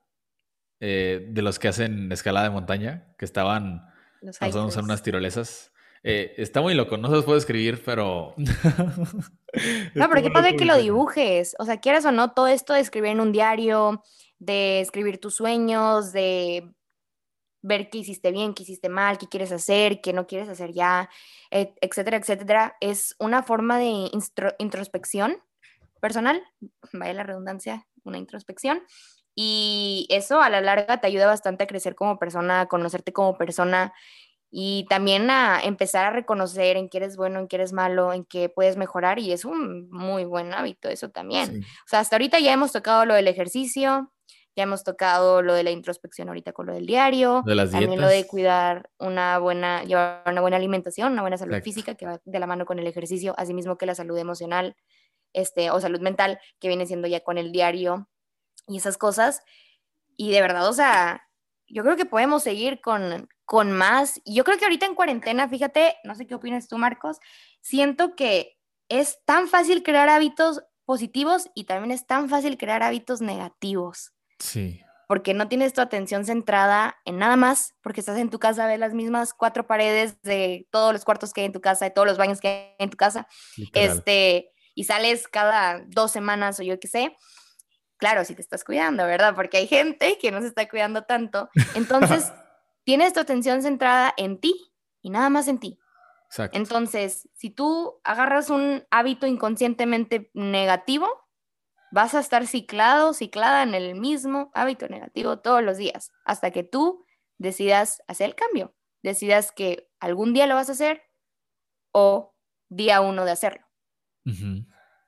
eh, de los que hacen escalada de montaña, que estaban usando unas tirolesas. Está muy loco, no se los puedo escribir, pero... no, pero qué padre que lo dibujes. O sea, quieras o no, todo esto de escribir en un diario, de escribir tus sueños, de ver qué hiciste bien, qué hiciste mal, qué quieres hacer, qué no quieres hacer ya, etcétera, etcétera, es una forma de introspección personal, vaya la redundancia, una introspección, y eso a la larga te ayuda bastante a crecer como persona, a conocerte como persona y también a empezar a reconocer en qué eres bueno, en qué eres malo, en qué puedes mejorar y es un muy buen hábito eso también. O sea, hasta ahorita ya hemos tocado lo del ejercicio, ya hemos tocado lo de la introspección ahorita con lo del diario, también lo de cuidar una buena, llevar una buena alimentación, una buena salud física que va de la mano con el ejercicio, así mismo que la salud emocional, este, o salud mental, que viene siendo ya con el diario y esas cosas. Y de verdad, o sea, yo creo que podemos seguir con, con más. Y yo creo que ahorita en cuarentena, fíjate, no sé qué opinas tú, Marcos, siento que es tan fácil crear hábitos positivos y también es tan fácil crear hábitos negativos. Sí. Porque no tienes tu atención centrada en nada más, porque estás en tu casa, ves las mismas cuatro paredes de todos los cuartos que hay en tu casa, de todos los baños que hay en tu casa, este, y sales cada dos semanas o yo qué sé claro, si te estás cuidando, ¿verdad? Porque hay gente que no se está cuidando tanto. Entonces, tienes tu atención centrada en ti y nada más en ti. Exacto. Entonces, si tú agarras un hábito inconscientemente negativo, vas a estar ciclado, ciclada en el mismo hábito negativo todos los días, hasta que tú decidas hacer el cambio, decidas que algún día lo vas a hacer o día uno de hacerlo.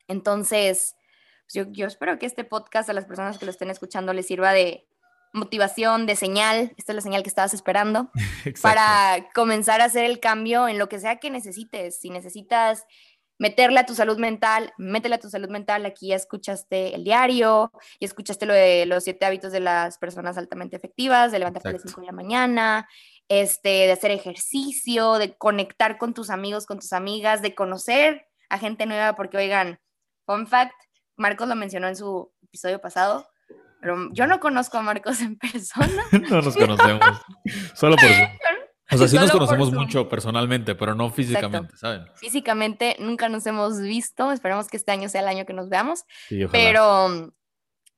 Entonces, pues, yo, espero que este podcast a las personas que lo estén escuchando les sirva de motivación, de señal, esta es la señal que estabas esperando, para comenzar a hacer el cambio en lo que sea que necesites. Si necesitas meterle a tu salud mental, métele a tu salud mental. Aquí ya escuchaste el diario, y escuchaste lo de los siete hábitos de las personas altamente efectivas, de levantarte a las 5 de la mañana, este, de hacer ejercicio, de conectar con tus amigos, con tus amigas, de conocer a gente nueva, porque oigan, fun fact, Marcos lo mencionó en su episodio pasado, pero yo no conozco a Marcos en persona. no nos conocemos, solo por Zoom. O sea, sí nos conocemos mucho personalmente, pero no físicamente, ¿saben? Físicamente nunca nos hemos visto. Esperamos que este año sea el año que nos veamos. pero,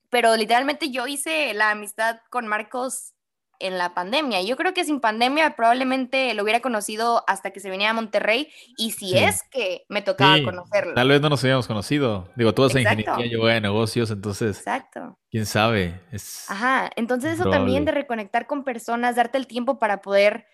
pero literalmente yo hice la amistad con Marcos en la pandemia. Yo creo que sin pandemia probablemente lo hubiera conocido hasta que se venía a Monterrey y si es que me tocaba conocerlo. Tal vez no nos habíamos conocido. Digo, tú en ingeniería, yo voy a negocios, entonces. Exacto. ¿Quién sabe? Es Ajá, entonces eso también de reconectar con personas, darte el tiempo para poder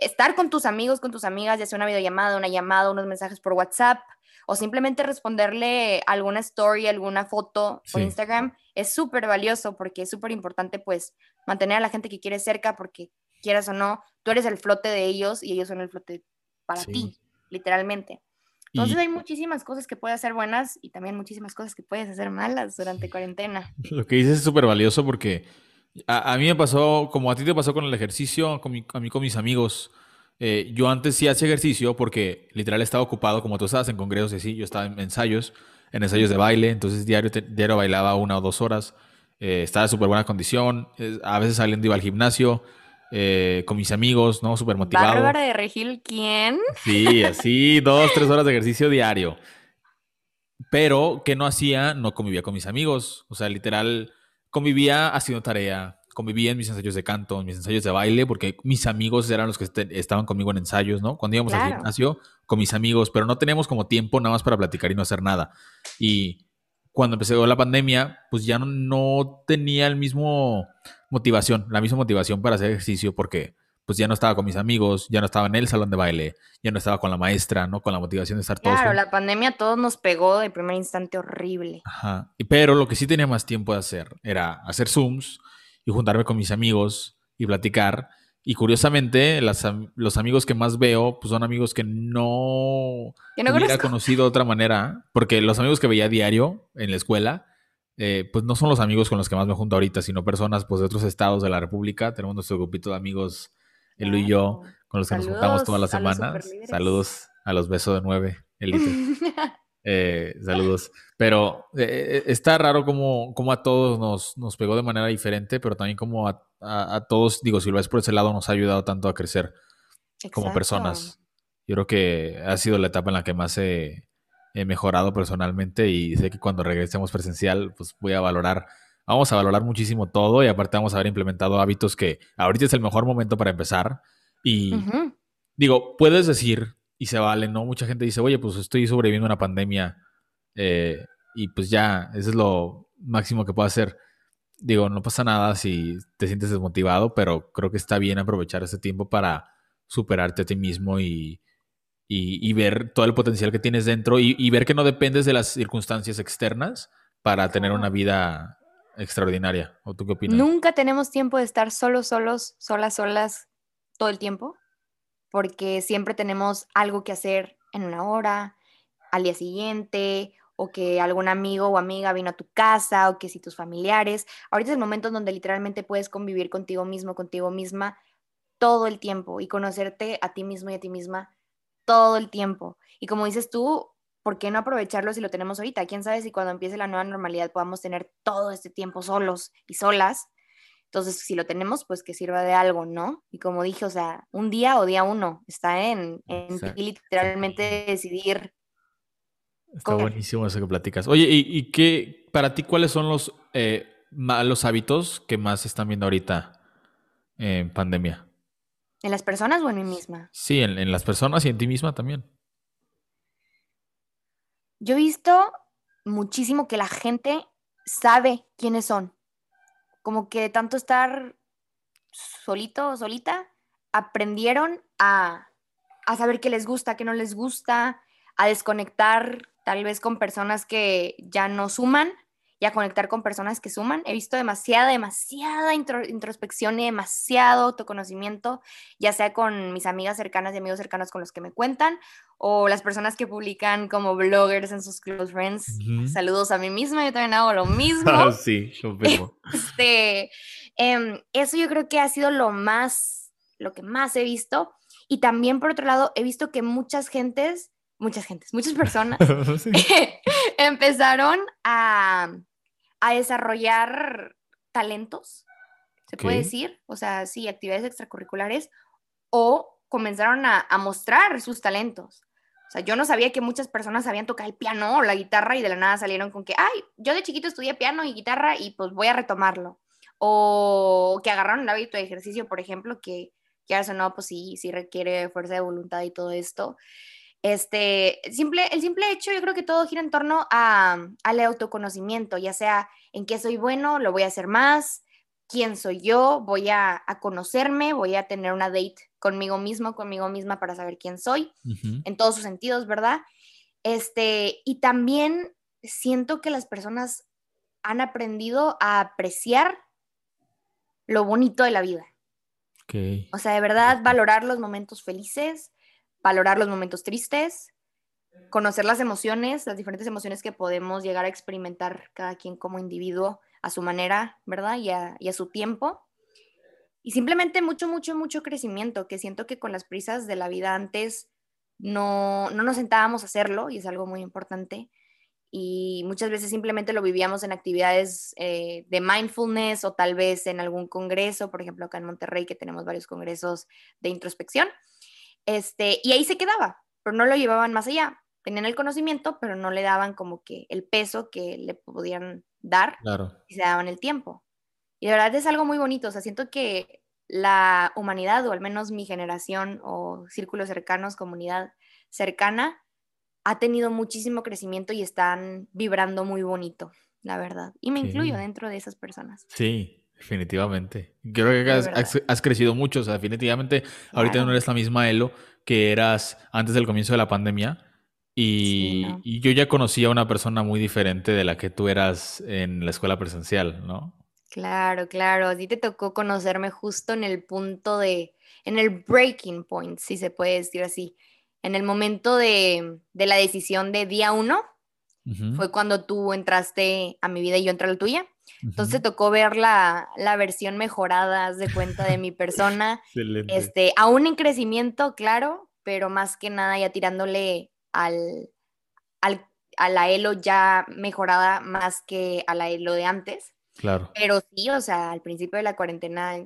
estar con tus amigos, con tus amigas, ya sea una videollamada, una llamada, unos mensajes por WhatsApp o simplemente responderle alguna story, alguna foto por Instagram, es súper valioso porque es súper importante pues mantener a la gente que quieres cerca porque quieras o no, tú eres el flote de ellos y ellos son el flote para ti, literalmente. Entonces hay muchísimas cosas que puedes hacer buenas y también muchísimas cosas que puedes hacer malas durante cuarentena. Lo que dices es súper valioso porque a, mí me pasó, como a ti te pasó con el ejercicio, con a mí con mis amigos. Eh, yo antes sí hacía ejercicio porque literal estaba ocupado, como tú estabas en congresos y así, yo estaba en ensayos, en ensayos de baile, entonces diario, diario bailaba una o dos horas, eh, estaba en súper buena condición, a veces saliendo iba al gimnasio, eh, con mis amigos, ¿no? Súper motivado. ¿Bárbara de Regil quién? Sí, así, dos, tres horas de ejercicio diario. Pero, ¿qué no hacía? No convivía con mis amigos, o sea, literal convivía haciendo tarea, convivía en mis ensayos de canto, en mis ensayos de baile, porque mis amigos eran los que este, estaban conmigo en ensayos, ¿no? Cuando íbamos al gimnasio, con mis amigos, pero no teníamos como tiempo nada más para platicar y no hacer nada. Y cuando empezó la pandemia, pues ya no, no tenía el mismo motivación, la misma motivación para hacer ejercicio, porque pues ya no estaba con mis amigos, ya no estaba en el salón de baile, ya no estaba con la maestra, ¿no? Con la motivación de estar todos. Claro, la pandemia a todos nos pegó de primer instante horrible. Ajá. Pero lo que sí tenía más tiempo de hacer era hacer Zooms y juntarme con mis amigos y platicar. Y curiosamente, los amigos que más veo, pues son amigos que no, no hubiera conocido de otra manera, porque los amigos que veía diario en la escuela, eh, pues no son los amigos con los que más me junto ahorita, sino personas pues de otros estados de la República. Tenemos nuestro grupito de amigos él y yo, con los que nos juntamos todas las semanas. Saludos a los besos de nueve, Elite. Eh, saludos. Pero eh, está raro como, como a todos nos, nos, pegó de manera diferente, pero también como a, a, todos, digo, si lo ves por ese lado, nos ha ayudado tanto a crecer como personas. Yo creo que ha sido la etapa en la que más he, he, mejorado personalmente y sé que cuando regresemos presencial, pues voy a valorar Vamos a valorar muchísimo todo y aparte vamos a haber implementado hábitos que ahorita es el mejor momento para empezar. Y digo, puedes decir, y se vale, ¿no? Mucha gente dice, oye, pues estoy sobreviviendo a una pandemia eh, y pues ya, eso es lo máximo que puedo hacer. Digo, no pasa nada si te sientes desmotivado, pero creo que está bien aprovechar ese tiempo para superarte a ti mismo y, y, ver todo el potencial que tienes dentro y, y, ver que no dependes de las circunstancias externas para tener una vida extraordinaria. ¿O tú qué opinas? Nunca tenemos tiempo de estar solos, solos, solas, solas todo el tiempo, porque siempre tenemos algo que hacer en una hora, al día siguiente, o que algún amigo o amiga vino a tu casa, o que si tus familiares. Ahorita es el momento donde literalmente puedes convivir contigo mismo, contigo misma, todo el tiempo y conocerte a ti mismo y a ti misma todo el tiempo. Y como dices tú, ¿por qué no aprovecharlo si lo tenemos ahorita? ¿Quién sabe si cuando empiece la nueva normalidad podamos tener todo este tiempo solos y solas? Entonces, si lo tenemos, pues que sirva de algo, ¿no? Y como dije, o sea, un día o día uno, está en, en literalmente decidir. Está buenísimo eso que platicas. Oye, ¿y, qué, para ti, cuáles son los, eh, malos hábitos que más están viendo ahorita en pandemia? ¿En las personas o en mí misma? Sí, en, las personas y en ti misma también. Yo he visto muchísimo que la gente sabe quiénes son. Como que tanto estar solito o solita, aprendieron a, a saber qué les gusta, qué no les gusta, a desconectar tal vez con personas que ya no suman y a conectar con personas que suman. He visto demasiada, demasiada introspección y demasiado autoconocimiento, ya sea con mis amigas cercanas y amigos cercanos con los que me cuentan, o las personas que publican como bloggers en sus close friends. Saludos a mí misma, yo también hago lo mismo. Ah, sí, lo mismo. Este, em, eso yo creo que ha sido lo más, lo que más he visto. Y también, por otro lado, he visto que muchas gentes, muchas gentes, muchas personas empezaron a a desarrollar talentos, se puede decir, o sea, sí, actividades extracurriculares, o comenzaron a, mostrar sus talentos. O sea, yo no sabía que muchas personas sabían tocar el piano o la guitarra y de la nada salieron con que, ay, yo de chiquito estudié piano y guitarra y pues voy a retomarlo. O que agarraron el hábito de ejercicio, por ejemplo, que ya eso no, pues sí, sí requiere fuerza de voluntad y todo esto. Este, simple, el simple hecho, yo creo que todo gira en torno a, al autoconocimiento, ya sea en qué soy bueno, lo voy a hacer más, quién soy yo, voy a, conocerme, voy a tener una date conmigo mismo, conmigo misma para saber quién soy, en todos sus sentidos, ¿verdad? Este, y también siento que las personas han aprendido a apreciar lo bonito de la vida. O sea, de verdad, valorar los momentos felices, valorar los momentos tristes, conocer las emociones, las diferentes emociones que podemos llegar a experimentar cada quien como individuo a su manera, ¿verdad? Y a, su tiempo. Y simplemente mucho, mucho, mucho crecimiento, que siento que con las prisas de la vida antes no, no nos sentábamos a hacerlo y es algo muy importante. Y muchas veces simplemente lo vivíamos en actividades eh, de mindfulness o tal vez en algún congreso, por ejemplo acá en Monterrey que tenemos varios congresos de introspección este, y ahí se quedaba, pero no lo llevaban más allá. Tenían el conocimiento, pero no le daban como que el peso que le podían dar y se daban el tiempo. Y de verdad es algo muy bonito, o sea, siento que la humanidad, o al menos mi generación o círculos cercanos, comunidad cercana, ha tenido muchísimo crecimiento y están vibrando muy bonito, la verdad. Y me incluyo dentro de esas personas. Sí, Definitivamente. Creo que has, crecido mucho. O sea, definitivamente ahorita no eres la misma Elo que eras antes del comienzo de la pandemia. Y, yo ya conocí a una persona muy diferente de la que tú eras en la escuela presencial, ¿no? Claro, claro. A ti te tocó conocerme justo en el punto de, en el breaking point, si se puede decir así. En el momento de, la decisión de día uno, fue cuando tú entraste a mi vida y yo entré a la tuya. Entonces tocó ver la, versión mejorada, de cuenta de mi persona. Este, aún en crecimiento, claro, pero más que nada ya tirándole al, al, a la Elo ya mejorada más que a la Elo de antes. Claro. Pero sí, o sea, al principio de la cuarentena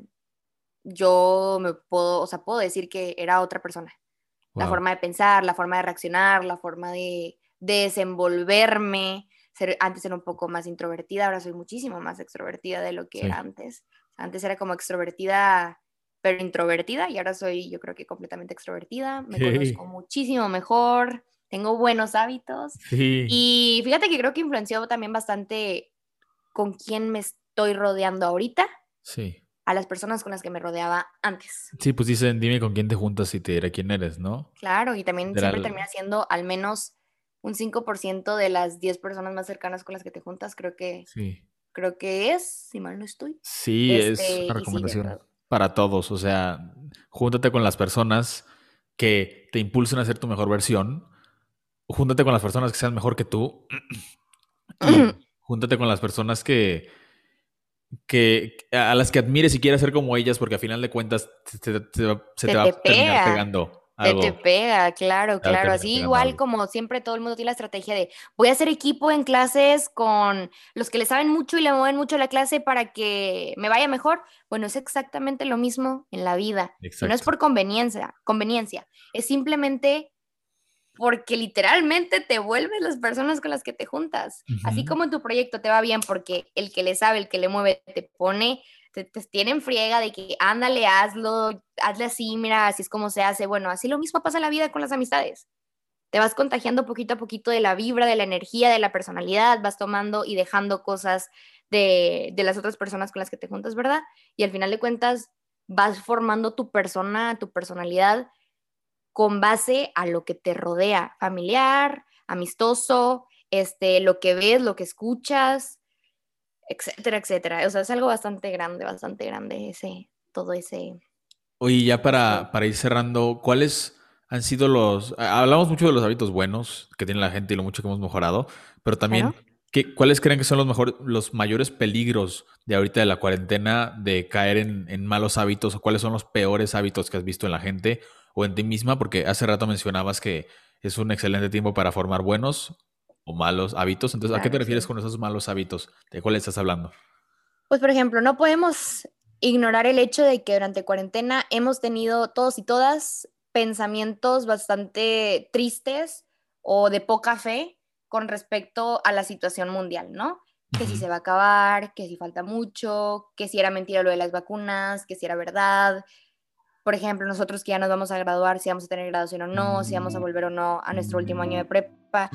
yo me puedo, o sea, puedo decir que era otra persona. La forma de pensar, la forma de reaccionar, la forma de, de desenvolverme, antes era un poco más introvertida, ahora soy muchísimo más extrovertida de lo que era antes. Antes era como extrovertida, pero introvertida, y ahora soy yo creo que completamente extrovertida, me conozco muchísimo mejor, tengo buenos hábitos. Y fíjate que creo que influenció también bastante con quién me estoy rodeando ahorita. Sí. A las personas con las que me rodeaba antes. Sí, pues dicen, dime con quién te juntas y te diré quién eres, ¿no? Claro, y también siempre termina siendo al menos un 5% de las 10 personas más cercanas con las que te juntas, creo que, sí. creo que es, si mal no estoy. Sí, es este, una recomendación para todos. O sea, júntate con las personas que te impulsen a ser tu mejor versión. Júntate con las personas que sean mejor que tú. júntate con las personas que, que a las que admires y quieras ser como ellas, porque al final de cuentas se, te, va a terminar pegando. Te, pega, claro, claro. Así igual como siempre todo el mundo tiene la estrategia de voy a hacer equipo en clases con los que le saben mucho y le mueven mucho la clase para que me vaya mejor. Bueno, es exactamente lo mismo en la vida. No es por conveniencia, conveniencia. Es simplemente porque literalmente te vuelves las personas con las que te juntas. Así como en tu proyecto te va bien porque el que le sabe, el que le mueve, te pone, te, te tiene friega de que ándale, hazlo, hazle así, mira, así es como se hace. Bueno, así lo mismo pasa en la vida con las amistades. Te vas contagiando poquito a poquito de la vibra, de la energía, de la personalidad, vas tomando y dejando cosas de, de las otras personas con las que te juntas, ¿verdad? Y al final de cuentas vas formando tu persona, tu personalidad con base a lo que te rodea, familiar, amistoso, este, lo que ves, lo que escuchas, etcétera, etcétera. O sea, es algo bastante grande, bastante grande ese, todo ese. Oye, ya para, para ir cerrando, ¿cuáles han sido los... Hablamos mucho de los hábitos buenos que tiene la gente y lo mucho que hemos mejorado, pero también, ¿qué, ¿cuáles creen que son los, mejor, los mayores peligros de ahorita de la cuarentena de caer en, en malos hábitos o cuáles son los peores hábitos que has visto en la gente o en ti misma, porque hace rato mencionabas que es un excelente tiempo para formar buenos o malos hábitos. Entonces, ¿a qué te refieres con esos malos hábitos? ¿De cuáles estás hablando? Pues, por ejemplo, no podemos ignorar el hecho de que durante cuarentena hemos tenido todos y todas pensamientos bastante tristes o de poca fe con respecto a la situación mundial, ¿no? Que si se va a acabar, que si falta mucho, que si era mentira lo de las vacunas, que si era verdad, por ejemplo, nosotros que ya nos vamos a graduar, si vamos a tener graduación o no, si vamos a volver o no a nuestro último año de prepa.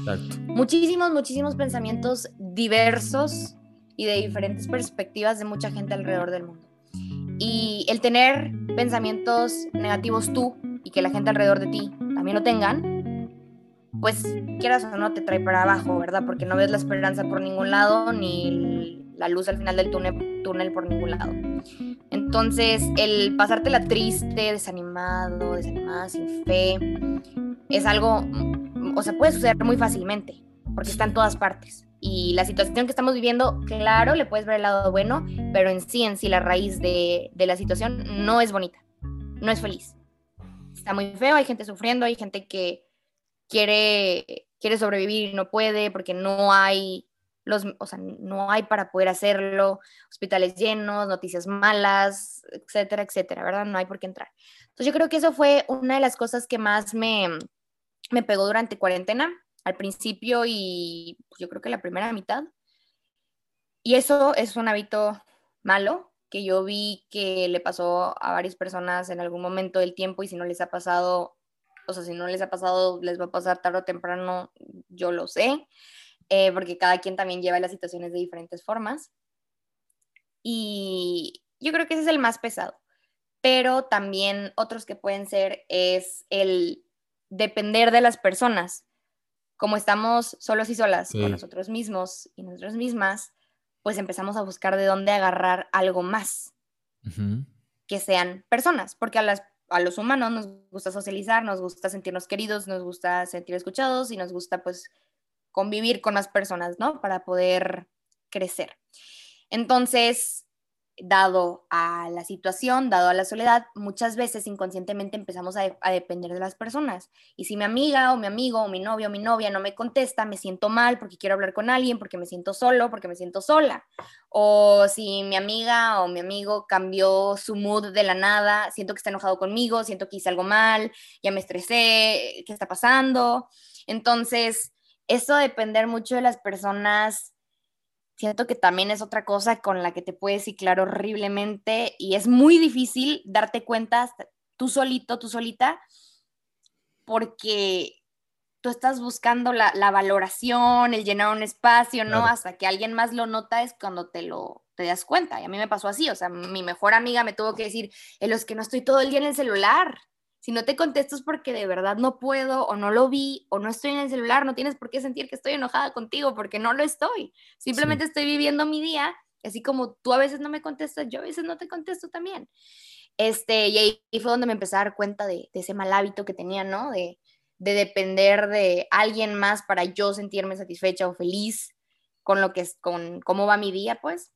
Muchísimos, muchísimos pensamientos diversos y de diferentes perspectivas de mucha gente alrededor del mundo. Y el tener pensamientos negativos tú y que la gente alrededor de ti también lo tengan, pues quieras o no te trae para abajo, ¿verdad? Porque no ves la esperanza por ningún lado ni la luz al final del túnel, por ningún lado. Entonces, el pasártela triste, desanimado, desanimada, sin fe, es algo, o sea, puede suceder muy fácilmente, porque está en todas partes. Y la situación que estamos viviendo, claro, le puedes ver el lado bueno, pero en sí, en sí, la raíz de, de la situación no es bonita, no es feliz. Está muy feo, hay gente sufriendo, hay gente que quiere, quiere sobrevivir y no puede porque no hay no hay para poder hacerlo, hospitales llenos, noticias malas, etcétera, etcétera, ¿verdad? No hay por qué entrar. Entonces yo creo que eso fue una de las cosas que más me, me pegó durante cuarentena, al principio y pues, yo creo que la primera mitad. Y eso es un hábito malo que yo vi que le pasó a varias personas en algún momento del tiempo y si no les ha pasado, o sea, si no les ha pasado, les va a pasar tarde o temprano, yo lo sé. Eh, porque cada quien también lleva las situaciones de diferentes formas. Y yo creo que ese es el más pesado. Pero también otros que pueden ser es el depender de las personas. Como estamos solos y solas con nosotros mismos y nosotras mismas, pues empezamos a buscar de dónde agarrar algo más que sean personas, porque a, las, a los humanos nos gusta socializar, nos gusta sentirnos queridos, nos gusta sentir escuchados y nos gusta pues convivir con las personas, ¿no? Para poder crecer. Entonces, dado a la situación, dado a la soledad, muchas veces inconscientemente empezamos a, depender de las personas. Y si mi amiga o mi amigo o mi novio o mi novia no me contesta, me siento mal porque quiero hablar con alguien, porque me siento solo, porque me siento sola. O si mi amiga o mi amigo cambió su mood de la nada, siento que está enojado conmigo, siento que hice algo mal, ya me estresé, ¿qué está pasando? Entonces, eso depender mucho de las personas, siento que también es otra cosa con la que te puedes ciclar horriblemente y es muy difícil darte cuenta tú solito, tú solita, porque tú estás buscando la, valoración, el llenar un espacio, ¿no? Hasta que alguien más lo nota es cuando te lo te das cuenta. Y a mí me pasó así, o sea, mi mejor amiga me tuvo que decir, en los que no estoy todo el día en el celular, si no te contesto es porque de verdad no puedo o no lo vi o no estoy en el celular, no tienes por qué sentir que estoy enojada contigo porque no lo estoy. Simplemente estoy viviendo mi día, así como tú a veces no me contestas, yo a veces no te contesto también. Este, y ahí fue donde me empecé a dar cuenta de, ese mal hábito que tenía, ¿no? De, de depender de alguien más para yo sentirme satisfecha o feliz con lo que es, con cómo va mi día, pues.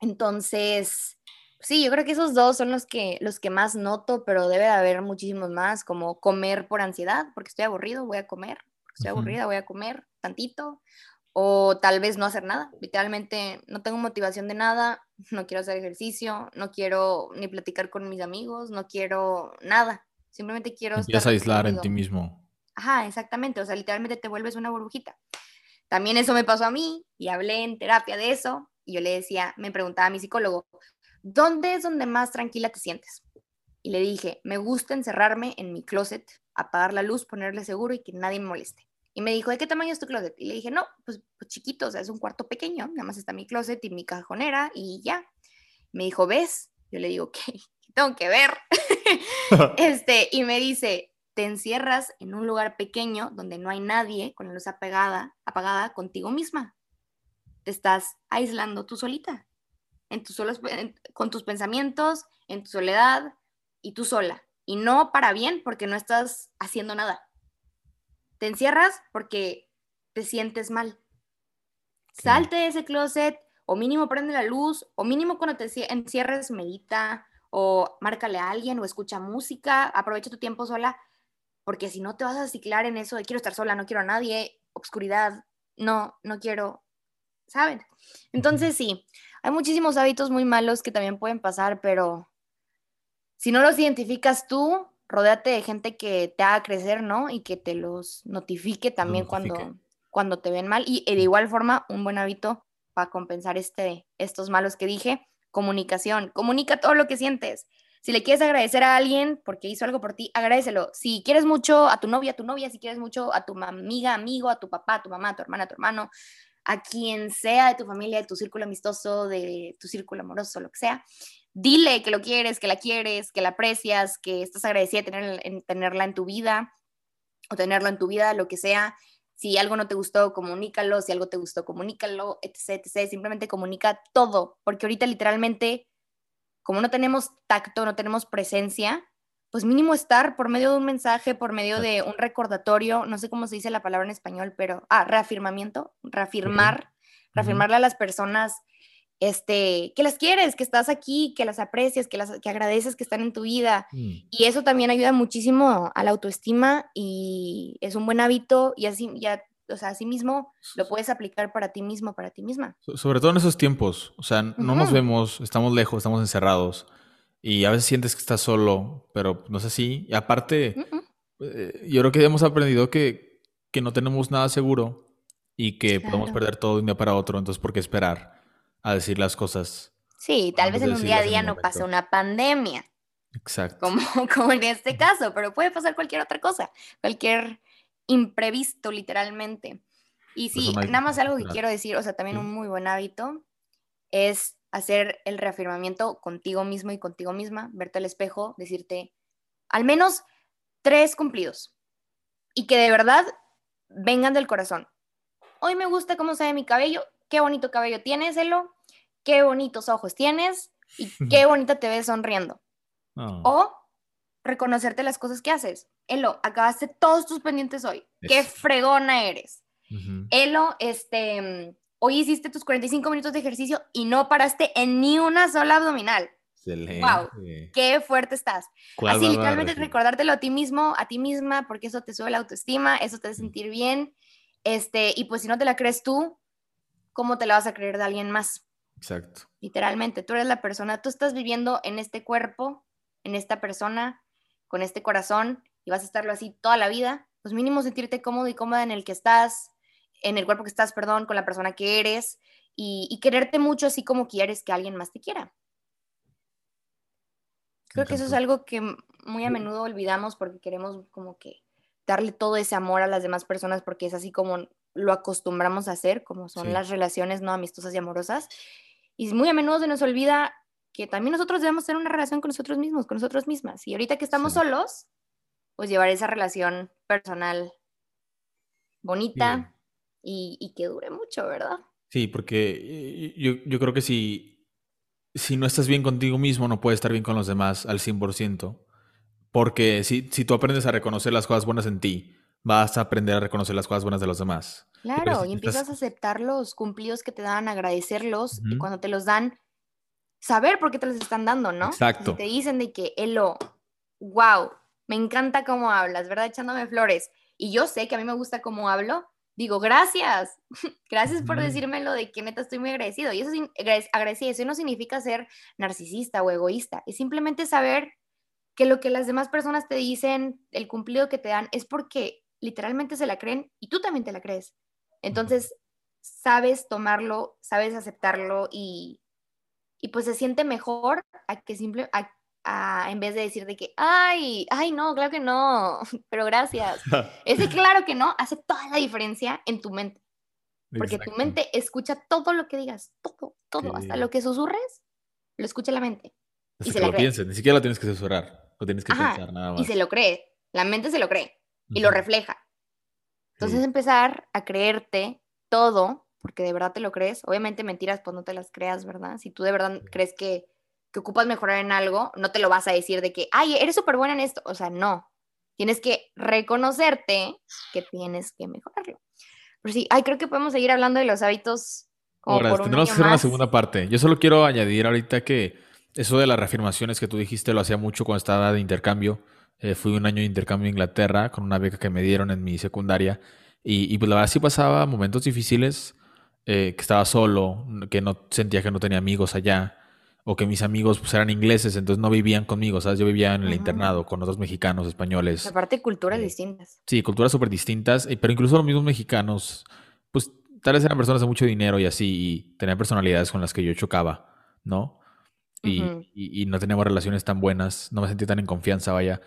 Entonces, Sí, yo creo que esos dos son los que, los que más noto, pero debe de haber muchísimos más, como comer por ansiedad, porque estoy aburrido, voy a comer, porque estoy aburrida, voy a comer tantito, o tal vez no hacer nada, literalmente no tengo motivación de nada, no quiero hacer ejercicio, no quiero ni platicar con mis amigos, no quiero nada, simplemente quiero... Quieres aislar en ti mismo. Ajá, exactamente, o sea, literalmente te vuelves una burbujita. También eso me pasó a mí y hablé en terapia de eso y yo le decía, me preguntaba a mi psicólogo, ¿dónde es donde más tranquila te sientes? Y le dije, me gusta encerrarme en mi closet, apagar la luz, ponerle seguro y que nadie me moleste. Y me dijo, ¿de qué tamaño es tu closet? Y le dije, no, pues, pues chiquito, o sea, es un cuarto pequeño, nada más está mi closet y mi cajonera y ya. Me dijo, ¿ves? Yo le digo, ¿qué? Tengo que ver. este, y me dice, te encierras en un lugar pequeño donde no hay nadie con la luz apagada, apagada contigo misma. Te estás aislando tú solita, en tus solos, con tus pensamientos, en tu soledad y tú sola. Y no para bien porque no estás haciendo nada. Te encierras porque te sientes mal. Salte de ese closet o mínimo prende la luz o mínimo cuando te encierres medita o márcale a alguien o escucha música, aprovecha tu tiempo sola porque si no te vas a ciclar en eso de quiero estar sola, no quiero a nadie, obscuridad, no, no quiero, ¿saben? Entonces sí, hay muchísimos hábitos muy malos que también pueden pasar, pero si no los identificas tú, rodéate de gente que te haga crecer, ¿no? Y que te los notifique también cuando cuando te ven mal y de igual forma un buen hábito para compensar este estos malos que dije, comunicación, comunica todo lo que sientes. Si le quieres agradecer a alguien porque hizo algo por ti, agradecelo. Si quieres mucho a tu novia, a tu novia, si quieres mucho a tu amiga, amigo, a tu papá, a tu mamá, a tu hermana, a tu hermano, a quien sea de tu familia, de tu círculo amistoso, de tu círculo amoroso, lo que sea, dile que lo quieres, que la quieres, que la aprecias, que estás agradecida de tenerla en tu vida o tenerlo en tu vida, lo que sea. Si algo no te gustó, comunícalo. Si algo te gustó, comunícalo, etc, etc. Simplemente comunica todo, porque ahorita literalmente como no tenemos tacto, no tenemos presencia, pues mínimo estar por medio de un mensaje, por medio de un recordatorio, no sé cómo se dice la palabra en español, pero, ah, reafirmamiento, reafirmar, reafirmarle a las personas este, que las quieres, que estás aquí, que las aprecias, que, las, que agradeces que están en tu vida. Mm. Y eso también ayuda muchísimo a la autoestima y es un buen hábito y así ya o sea, así mismo lo puedes aplicar para ti mismo, para ti misma. sobre todo en esos tiempos, o sea, no nos vemos, estamos lejos, estamos encerrados y a veces sientes que estás solo, pero no es así. Y aparte, eh, yo creo que hemos aprendido que, que, no tenemos nada seguro y que podemos perder todo de un día para otro, entonces ¿por qué esperar a decir las cosas? Sí, tal vez en un día a día no pasa una pandemia. Exacto. Como, como en este caso, pero puede pasar cualquier otra cosa, cualquier imprevisto, literalmente. Y pues sí, nada más algo que quiero decir, o sea, también un muy buen hábito es hacer el reafirmamiento contigo mismo y contigo misma, verte al espejo, decirte al menos tres cumplidos y que de verdad vengan del corazón. Hoy me gusta cómo se ve mi cabello, qué bonito cabello tienes, Elo, qué bonitos ojos tienes y qué bonita te ves sonriendo. Ah. O reconocerte las cosas que haces. Elo, acabaste todos tus pendientes hoy. Qué fregona eres. Elo, este, hoy hiciste tus 45 minutos de ejercicio y no paraste en ni una sola abdominal. Excelente. Wow, qué fuerte estás. Así literalmente recordártelo a ti mismo, a ti misma, porque eso te sube la autoestima, eso te hace sentir bien. Este, y pues si no te la crees tú, ¿cómo te la vas a creer de alguien más? Exacto. Literalmente, tú eres la persona, tú estás viviendo en este cuerpo, en esta persona, con este corazón y vas a estarlo así toda la vida, pues mínimo sentirte cómodo y cómoda en el que estás, en el cuerpo que estás, perdón, con la persona que eres y, quererte mucho así como quieres que alguien más te quiera. Creo que eso es algo que muy a menudo olvidamos porque queremos como que darle todo ese amor a las demás personas porque es así como lo acostumbramos a hacer, como son las relaciones no amistosas y amorosas. Y muy a menudo se nos olvida que también nosotros debemos tener una relación con nosotros mismos, con nosotros mismas. Y ahorita que estamos solos, pues llevar esa relación personal bonita y, que dure mucho, ¿verdad? Sí, porque yo, yo, creo que si, si no estás bien contigo mismo, no puedes estar bien con los demás al 100%. Porque si, si tú aprendes a reconocer las cosas buenas en ti, vas a aprender a reconocer las cosas buenas de los demás. Claro, y empiezas a aceptar los cumplidos que te dan, agradecerlos, y cuando te los dan, saber por qué te los están dando, ¿no? Exacto. Si te dicen de que, Elo, wow, me encanta cómo hablas, ¿verdad? Echándome flores. Y yo sé que a mí me gusta cómo hablo. Digo, gracias, gracias por decírmelo de que neta estoy muy agradecido. Y eso agradecido, eso no significa ser narcisista o egoísta, es simplemente saber que lo que las demás personas te dicen, el cumplido que te dan, es porque literalmente se la creen y tú también te la crees. Entonces, sabes tomarlo, sabes aceptarlo y, y pues se siente mejor a que simple, a, en vez de decir de que, ay, ay, no, claro que no, pero gracias. Ese claro que no hace toda la diferencia en tu mente. Porque tu mente escucha todo lo que digas, todo, todo, hasta lo que susurres, lo escucha la mente. y se lo pienses, ni siquiera lo tienes que susurrar, lo tienes que pensar nada más. Y se lo cree, la mente se lo cree y lo refleja. Entonces empezar a creerte todo, porque de verdad te lo crees, obviamente mentiras pues no te las creas, ¿verdad? Si tú de verdad crees que, que ocupas mejorar en algo, no te lo vas a decir de que, ay, eres súper buena en esto, o sea, no. Tienes que reconocerte que tienes que mejorarlo. Pero sí, ay, creo que podemos seguir hablando de los hábitos. Ahora, tendremos que hacer una segunda parte. Yo solo quiero añadir ahorita que eso de las reafirmaciones que tú dijiste lo hacía mucho cuando estaba de intercambio. Eh, fui un año de intercambio en Inglaterra con una beca que me dieron en mi secundaria. Y, y pues la verdad sí pasaba momentos difíciles, eh, que estaba solo, que no sentía que no tenía amigos allá, o que mis amigos pues, eran ingleses, entonces no vivían conmigo, ¿sabes? Yo vivía en el internado con otros mexicanos, españoles. Aparte, culturas eh, distintas. Sí, culturas súper distintas, pero incluso los mismos mexicanos, pues tal vez eran personas de mucho dinero y así, y tenían personalidades con las que yo chocaba, ¿no? Y, y, no teníamos relaciones tan buenas, no me sentía tan en confianza, vaya.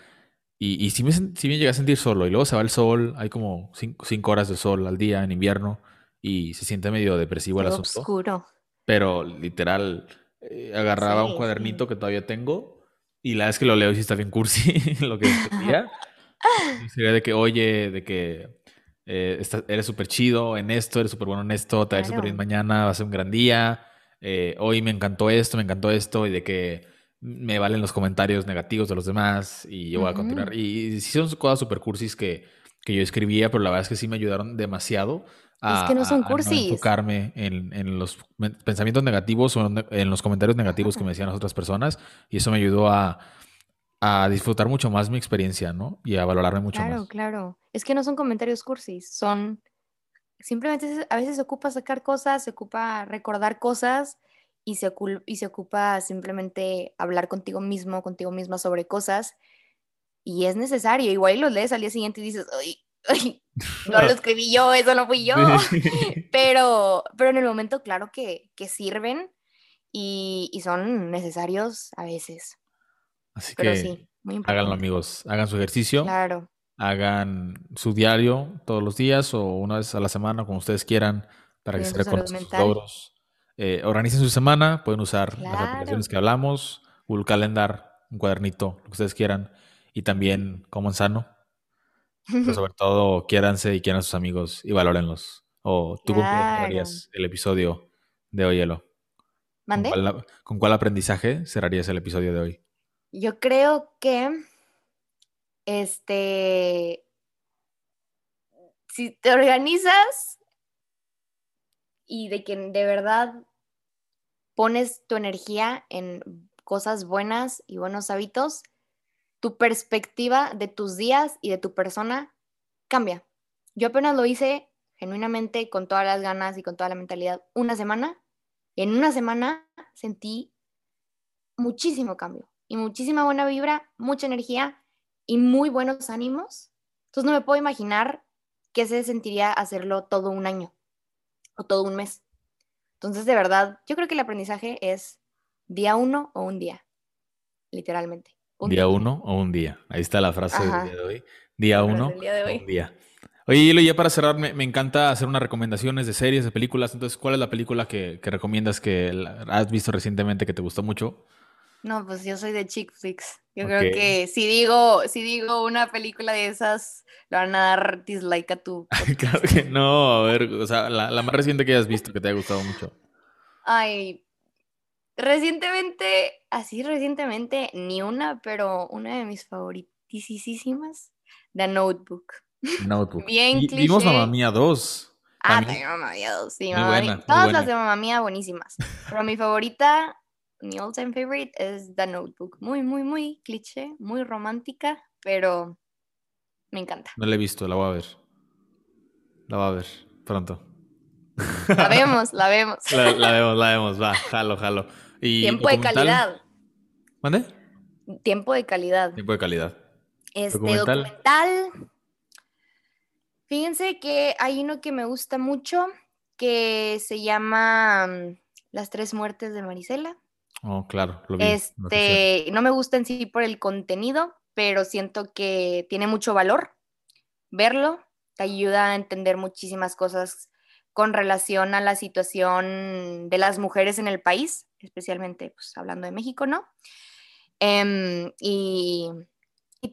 Y, y sí, me, sí me llegué a sentir solo. Y luego se va el sol, hay como cinco, horas de sol al día en invierno y se siente medio depresivo el asunto. oscuro. Pero literal, eh, agarraba un cuadernito que todavía tengo y la vez que lo leo y sí está bien cursi lo que escribía. sería de que, oye, de que eh, eres súper chido en esto, eres súper bueno en esto, te va a ir súper bien mañana, va a ser un gran día. Eh, hoy me encantó esto, me encantó esto y de que me valen los comentarios negativos de los demás y yo voy a continuar. Y, sí son cosas super cursis que, que, yo escribía, pero la verdad es que sí me ayudaron demasiado a, es que no son cursis. enfocarme en, en, los pensamientos negativos o en, los comentarios negativos que me decían las otras personas y eso me ayudó a, a disfrutar mucho más mi experiencia, ¿no? Y a valorarme mucho más. Claro, claro. Es que no son comentarios cursis, son simplemente a veces se ocupa sacar cosas, se ocupa recordar cosas y se, y se ocupa simplemente hablar contigo mismo, contigo misma sobre cosas. Y es necesario. Igual los lees al día siguiente y dices, ay, no lo escribí yo, eso no fui yo. pero, pero en el momento, claro que, que sirven y, y, son necesarios a veces. Así que sí, muy háganlo, amigos. Hagan su ejercicio. Claro. Hagan su diario todos los días o una vez a la semana, como ustedes quieran, para que se reconozcan sus logros eh, organicen su semana, pueden usar las aplicaciones que hablamos, Google Calendar, un cuadernito, lo que ustedes quieran, y también coman sano. Pero sobre todo, quiéranse y quieran a sus amigos y valórenlos. O tú claro. el episodio de hoy, Elo. ¿Mande? ¿Con cuál, ¿Con cuál aprendizaje cerrarías el episodio de hoy? Yo creo que este si te organizas y de que de verdad pones tu energía en cosas buenas y buenos hábitos, tu perspectiva de tus días y de tu persona cambia. Yo apenas lo hice genuinamente con todas las ganas y con toda la mentalidad una semana. Y en una semana sentí muchísimo cambio y muchísima buena vibra, mucha energía y muy buenos ánimos. Entonces no me puedo imaginar qué se sentiría hacerlo todo un año o todo un mes. Entonces, de verdad, yo creo que el aprendizaje es día uno o un día, literalmente. Día uno o un día. Ahí está la frase del día de hoy. Día uno o un día. Oye, y ya para cerrar, me, encanta hacer unas recomendaciones de series, de películas. Entonces, ¿cuál es la película que, que recomiendas que has visto recientemente que te gustó mucho? No, pues yo soy de chick flicks. Yo creo que si digo, si digo una película de esas, le van a dar dislike a tu. claro que no, a ver, o sea, la, la, más reciente que hayas visto que te haya gustado mucho. Ay, recientemente, así recientemente, ni una, pero una de mis favoritísimas, The Notebook. Notebook. Bien y, Vimos Mamá Mía 2. Ah, también Mamá Mía 2, sí, Mamá Mía. Todas las de Mamá Mía buenísimas. Pero mi favorita mi all time favorite es The Notebook. Muy, muy, muy cliché, muy romántica, pero me encanta. No la he visto, la voy a ver. La voy a ver pronto. La vemos, la vemos. La, vemos, la vemos, va, jalo, jalo. Tiempo de calidad. ¿Mande? Tiempo de calidad. Tiempo de calidad. Este documental. Fíjense que hay uno que me gusta mucho que se llama mm, Las tres muertes de Marisela. Oh, claro, lo vi. Este, no me gusta en sí por el contenido, pero siento que tiene mucho valor verlo, te ayuda a entender muchísimas cosas con relación a la situación de las mujeres en el país, especialmente pues, hablando de México, ¿no? Em, y,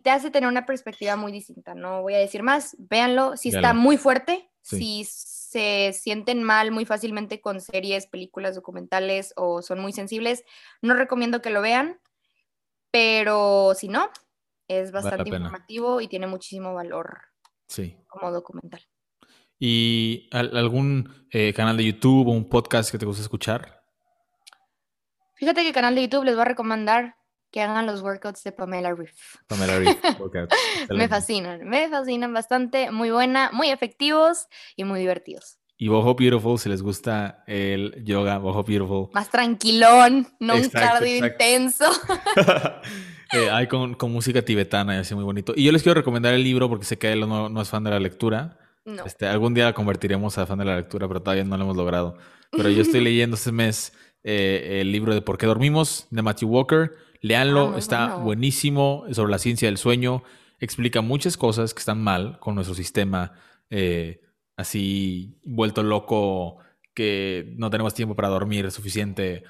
te hace tener una perspectiva muy distinta, no voy a decir más, véanlo, si está muy fuerte, si se sienten mal muy fácilmente con series, películas, documentales o son muy sensibles, no recomiendo que lo vean, pero si no, es bastante informativo y tiene muchísimo valor sí. como documental. ¿Y algún eh, canal de YouTube o un podcast que te guste escuchar? Fíjate que el canal de YouTube les voy a recomendar que hagan los workouts de Pamela Reef. Pamela Reef, me fascinan, me fascinan bastante, muy buena, muy efectivos y muy divertidos. Y Boho Beautiful, si les gusta el yoga, Boho Beautiful. Más tranquilón, no un cardio intenso. eh, hay con, música tibetana y así muy bonito. Y yo les quiero recomendar el libro porque sé que él no, no es fan de la lectura. Este, algún día la convertiremos a fan de la lectura, pero todavía no lo hemos logrado. Pero yo estoy leyendo este mes eh, el libro de Por qué dormimos de Matthew Walker. Leanlo, ah, está buenísimo sobre la ciencia del sueño. Explica muchas cosas que están mal con nuestro sistema eh, así vuelto loco, que no tenemos tiempo para dormir suficiente.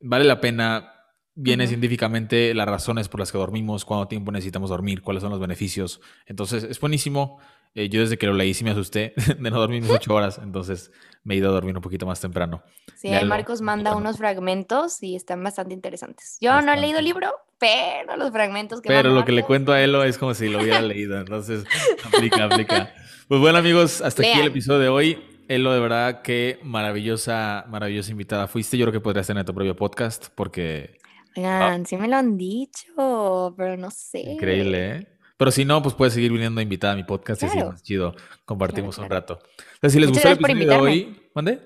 Vale la pena. Viene científicamente las razones por las que dormimos, cuánto tiempo necesitamos dormir, cuáles son los beneficios. Entonces es buenísimo. Eh, yo desde que lo leí sí me asusté de no dormir ocho horas, entonces me he ido a dormir un poquito más temprano. Sí, Marcos manda unos fragmentos y están bastante interesantes. Yo no he leído el libro, pero los fragmentos que Pero lo que le cuento a Elo es como si lo hubiera leído, entonces aplica, aplica. Pues bueno amigos, hasta aquí el episodio de hoy. Elo, de verdad, qué maravillosa, maravillosa invitada fuiste. Yo creo que podrías tener tu propio podcast porque... Oigan, sí me lo han dicho, pero no sé. Increíble, ¿eh? Pero si no, pues puedes seguir viniendo invitada a mi podcast y sí, más chido. Compartimos un rato. Entonces, si les gustó el episodio de hoy, ¿mande?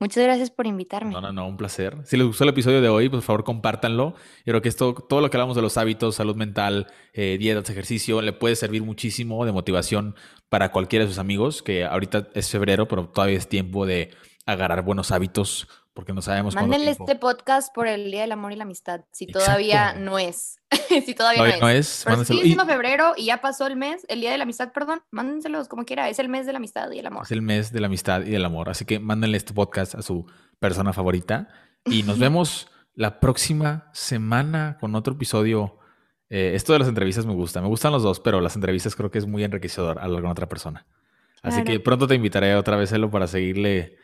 Muchas gracias por invitarme. No, no, no, un placer. Si les gustó el episodio de hoy, pues, por favor compártanlo. Yo creo que esto, todo lo que hablamos de los hábitos, salud mental, eh, dietas, ejercicio, le puede servir muchísimo de motivación para cualquiera de sus amigos, que ahorita es febrero, pero todavía es tiempo de agarrar buenos hábitos porque no sabemos Mándenle este podcast por el Día del Amor y la Amistad, si todavía no es. si todavía no, es. Pero sigue siendo febrero y ya pasó el mes, el Día de la Amistad, perdón, mándenselos como quiera, es el mes de la amistad y el amor. Es el mes de la amistad y el amor, así que mándenle este podcast a su persona favorita y nos vemos la próxima semana con otro episodio. Eh, esto de las entrevistas me gusta, me gustan los dos, pero las entrevistas creo que es muy enriquecedor hablar con otra persona. Así que pronto te invitaré otra vez, Elo, para seguirle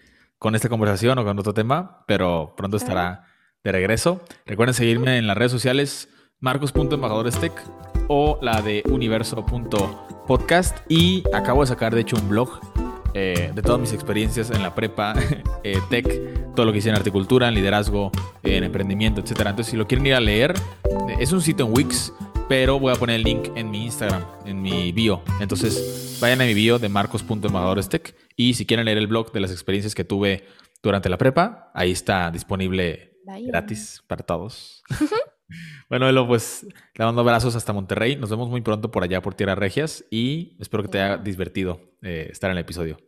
con esta conversación o con otro tema, pero pronto estará de regreso. Recuerden seguirme en las redes sociales marcos.embajadorestech o la de universo.podcast y acabo de sacar de hecho un blog eh, de todas mis experiencias en la prepa, eh, tech, todo lo que hice en articultura, en liderazgo, en emprendimiento, etc. Entonces, si lo quieren ir a leer, es un sitio en Wix, pero voy a poner el link en mi Instagram, en mi bio. Entonces, vayan a mi bio de marcos.embajadorestech y si quieren leer el blog de las experiencias que tuve durante la prepa, ahí está disponible gratis para todos. bueno, Elo, pues le mando abrazos hasta Monterrey. Nos vemos muy pronto por allá por Tierra Regias y espero que te haya divertido eh, estar en el episodio.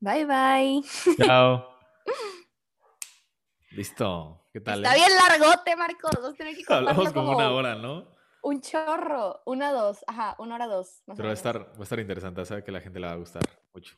Bye, bye. Chao. Listo. ¿Qué tal? Está eh? bien largote, Marcos. Hablamos como una hora, ¿no? Un chorro. Una, dos. Ajá, una hora, dos. Pero va a, estar, va a estar interesante. Sabe que la gente le va a gustar mucho.